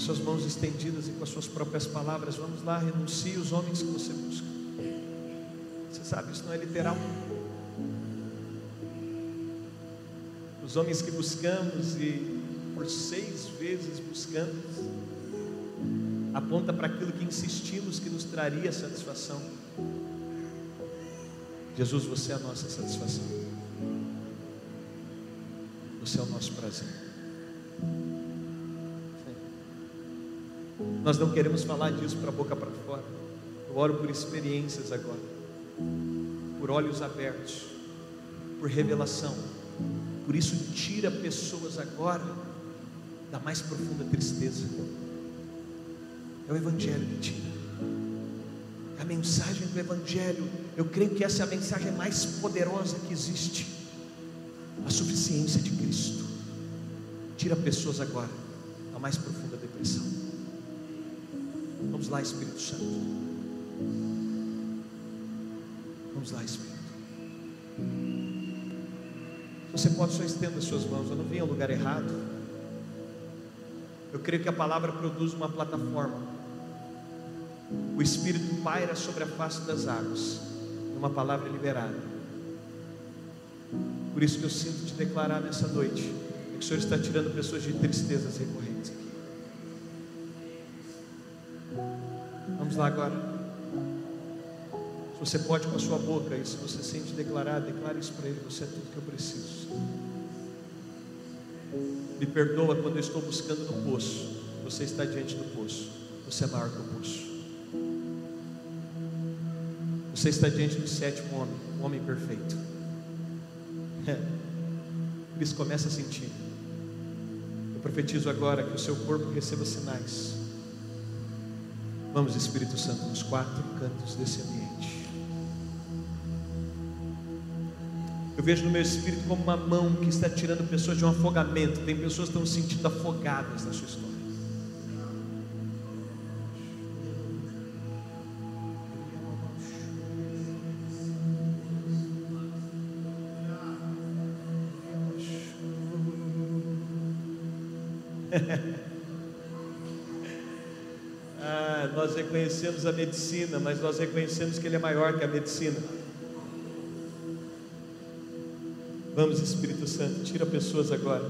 [SPEAKER 2] com suas mãos estendidas e com as suas próprias palavras, vamos lá, renuncie os homens que você busca. Você sabe, isso não é literal. Os homens que buscamos e por seis vezes buscamos, aponta para aquilo que insistimos que nos traria satisfação. Jesus, você é a nossa satisfação. Você é o nosso prazer. Nós não queremos falar disso para a boca para fora. Eu oro por experiências agora, por olhos abertos, por revelação. Por isso, tira pessoas agora da mais profunda tristeza. É o Evangelho que tira. A mensagem do Evangelho. Eu creio que essa é a mensagem mais poderosa que existe. A suficiência de Cristo. Tira pessoas agora da mais profunda depressão. Vamos lá, Espírito Santo. Vamos lá, Espírito. Você pode só estender as suas mãos. Eu não vim ao lugar errado. Eu creio que a palavra produz uma plataforma. O Espírito paira sobre a face das águas. Uma palavra liberada. Por isso que eu sinto te declarar nessa noite. É que o Senhor está tirando pessoas de tristezas recorrentes aqui. Vamos lá agora. Se você pode com a sua boca, e se você sente declarar, declare isso para Ele: Você é tudo que eu preciso. Me perdoa quando eu estou buscando no poço. Você está diante do poço. Você é maior que o poço. Você está diante do sétimo homem, um homem perfeito. É. Por isso começa a sentir. Eu profetizo agora que o seu corpo receba sinais. Vamos, Espírito Santo, nos quatro cantos desse ambiente. Eu vejo no meu espírito como uma mão que está tirando pessoas de um afogamento. Tem pessoas que estão se sentindo afogadas na sua história. *laughs* ah, nós reconhecemos a medicina, mas nós reconhecemos que Ele é maior que a medicina. Vamos, Espírito Santo, tira pessoas agora.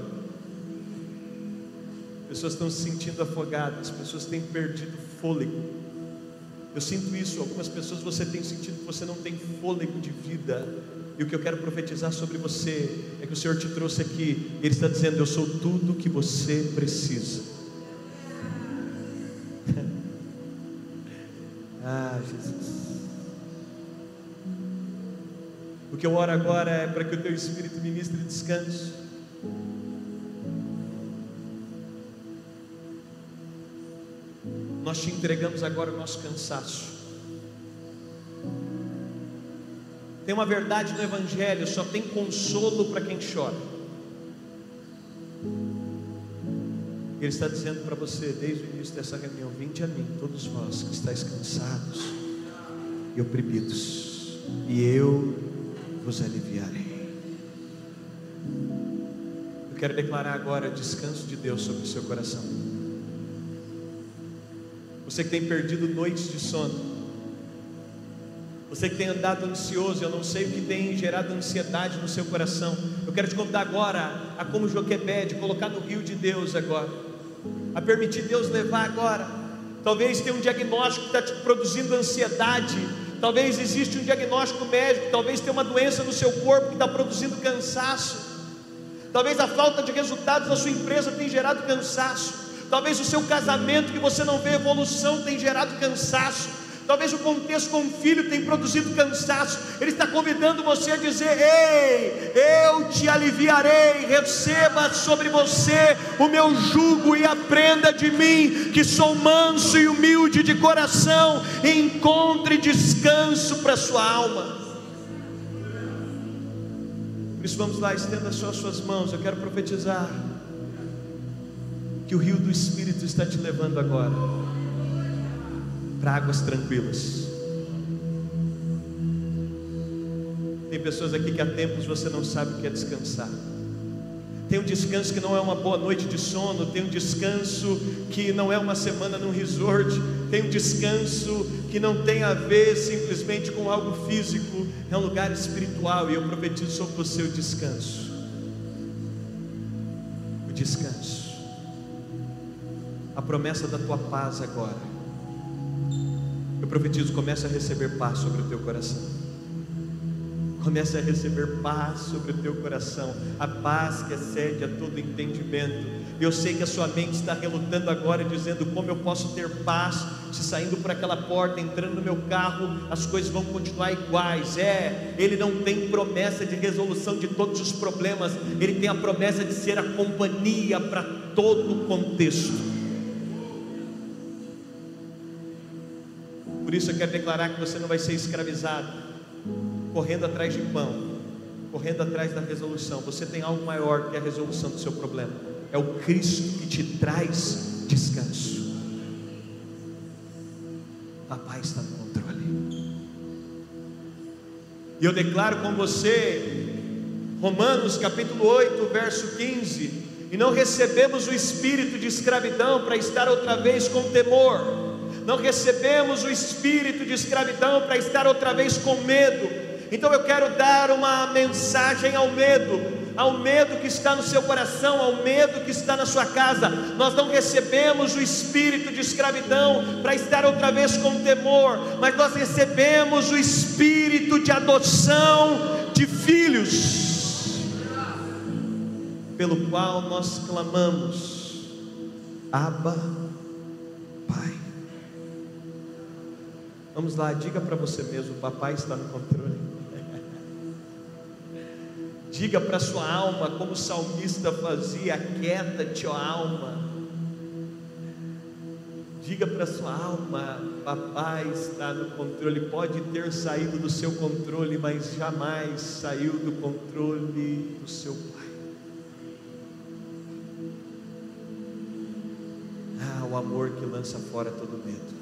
[SPEAKER 2] Pessoas estão se sentindo afogadas, pessoas têm perdido fôlego. Eu sinto isso, algumas pessoas você tem sentido que você não tem fôlego de vida. E o que eu quero profetizar sobre você é que o Senhor te trouxe aqui, Ele está dizendo: Eu sou tudo que você precisa. *laughs* ah, Jesus. Que eu oro agora é para que o teu Espírito ministre descanso. Nós te entregamos agora o nosso cansaço. Tem uma verdade no Evangelho: só tem consolo para quem chora. Ele está dizendo para você, desde o início dessa reunião: Vinde a mim, todos vós que estáis cansados e oprimidos, e eu vos aliviarei. Eu quero declarar agora descanso de Deus sobre o seu coração. Você que tem perdido noites de sono, você que tem andado ansioso, eu não sei o que tem gerado ansiedade no seu coração. Eu quero te convidar agora a como Joquebede, colocar no rio de Deus agora, a permitir Deus levar agora. Talvez tenha um diagnóstico que está te produzindo ansiedade. Talvez exista um diagnóstico médico, talvez tenha uma doença no seu corpo que está produzindo cansaço. Talvez a falta de resultados da sua empresa tenha gerado cansaço. Talvez o seu casamento que você não vê evolução tenha gerado cansaço. Talvez o contexto com o filho tenha produzido cansaço. Ele está convidando você a dizer: Ei, eu te aliviarei. Receba sobre você o meu jugo e aprenda de mim, que sou manso e humilde de coração. Encontre descanso para sua alma. Por isso, vamos lá, estenda só as suas mãos. Eu quero profetizar que o rio do Espírito está te levando agora para águas tranquilas. Tem pessoas aqui que há tempos você não sabe o que é descansar.
[SPEAKER 1] tem um descanso que não é uma boa noite de sono, tem um descanso que não é uma semana num resort, tem um descanso que não tem a ver simplesmente com algo físico, é um lugar espiritual e eu profetizo sobre você o descanso. O descanso. A promessa da tua paz agora. Profetizo, começa a receber paz sobre o teu coração. Comece a receber paz sobre o teu coração, a paz que excede a todo entendimento. Eu sei que a sua mente está relutando agora, dizendo: Como eu posso ter paz se saindo por aquela porta, entrando no meu carro, as coisas vão continuar iguais? É, ele não tem promessa de resolução de todos os problemas, ele tem a promessa de ser a companhia para todo o contexto. Por isso eu quero declarar que você não vai ser escravizado correndo atrás de pão, correndo atrás da resolução. Você tem algo maior que a resolução do seu problema. É o Cristo que te traz descanso. Papai está no controle. E eu declaro com você, Romanos capítulo 8, verso 15: E não recebemos o espírito de escravidão para estar outra vez com temor, não recebemos o espírito de escravidão para estar outra vez com medo, então eu quero dar uma mensagem ao medo, ao medo que está no seu coração, ao medo que está na sua casa. Nós não recebemos o espírito de escravidão para estar outra vez com temor, mas nós recebemos o espírito de adoção de filhos, pelo qual nós clamamos: Abba, Vamos lá, diga para você mesmo: Papai está no controle. *laughs* Diga para sua alma, como o salmista fazia, quieta-te, ó alma. Diga para sua alma, papai está no controle. Pode ter saído do seu controle, mas jamais saiu do controle do seu pai. Ah, o amor que lança fora todo medo.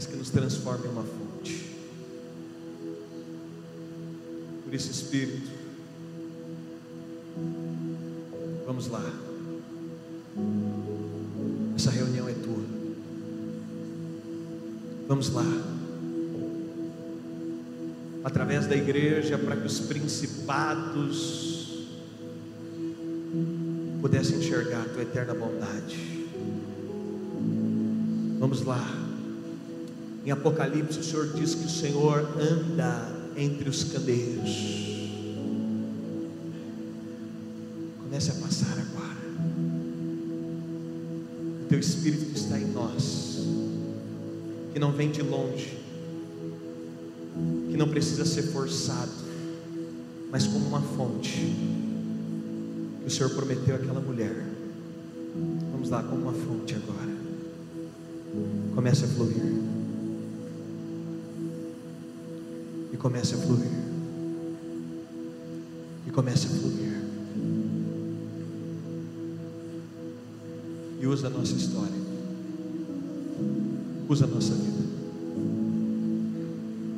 [SPEAKER 1] Mas que nos transforma em uma fonte por esse Espírito. Vamos lá. Essa reunião é tua. Vamos lá. Através da igreja, para que os principados pudessem enxergar a tua eterna bondade. Vamos lá. Em Apocalipse, o Senhor diz que o Senhor anda entre os candeeiros. Comece a passar agora. O teu Espírito que está em nós, que não vem de longe, que não precisa ser forçado, mas como uma fonte que o Senhor prometeu àquela mulher. Vamos lá, como uma fonte agora. Comece a fluir. Comece a fluir. E comece a fluir. E usa a nossa história. Usa a nossa vida.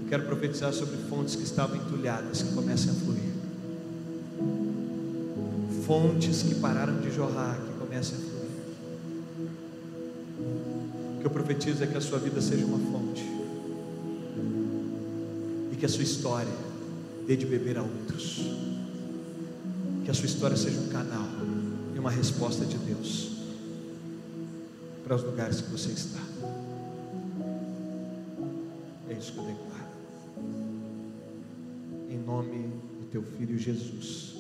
[SPEAKER 1] Eu quero profetizar sobre fontes que estavam entulhadas, que comecem a fluir. Fontes que pararam de jorrar, que comecem a fluir. O que eu profetizo é que a sua vida seja uma fonte que a sua história dê de beber a outros. Que a sua história seja um canal e uma resposta de Deus para os lugares que você está. É isso que eu declaro. Em nome do teu filho Jesus.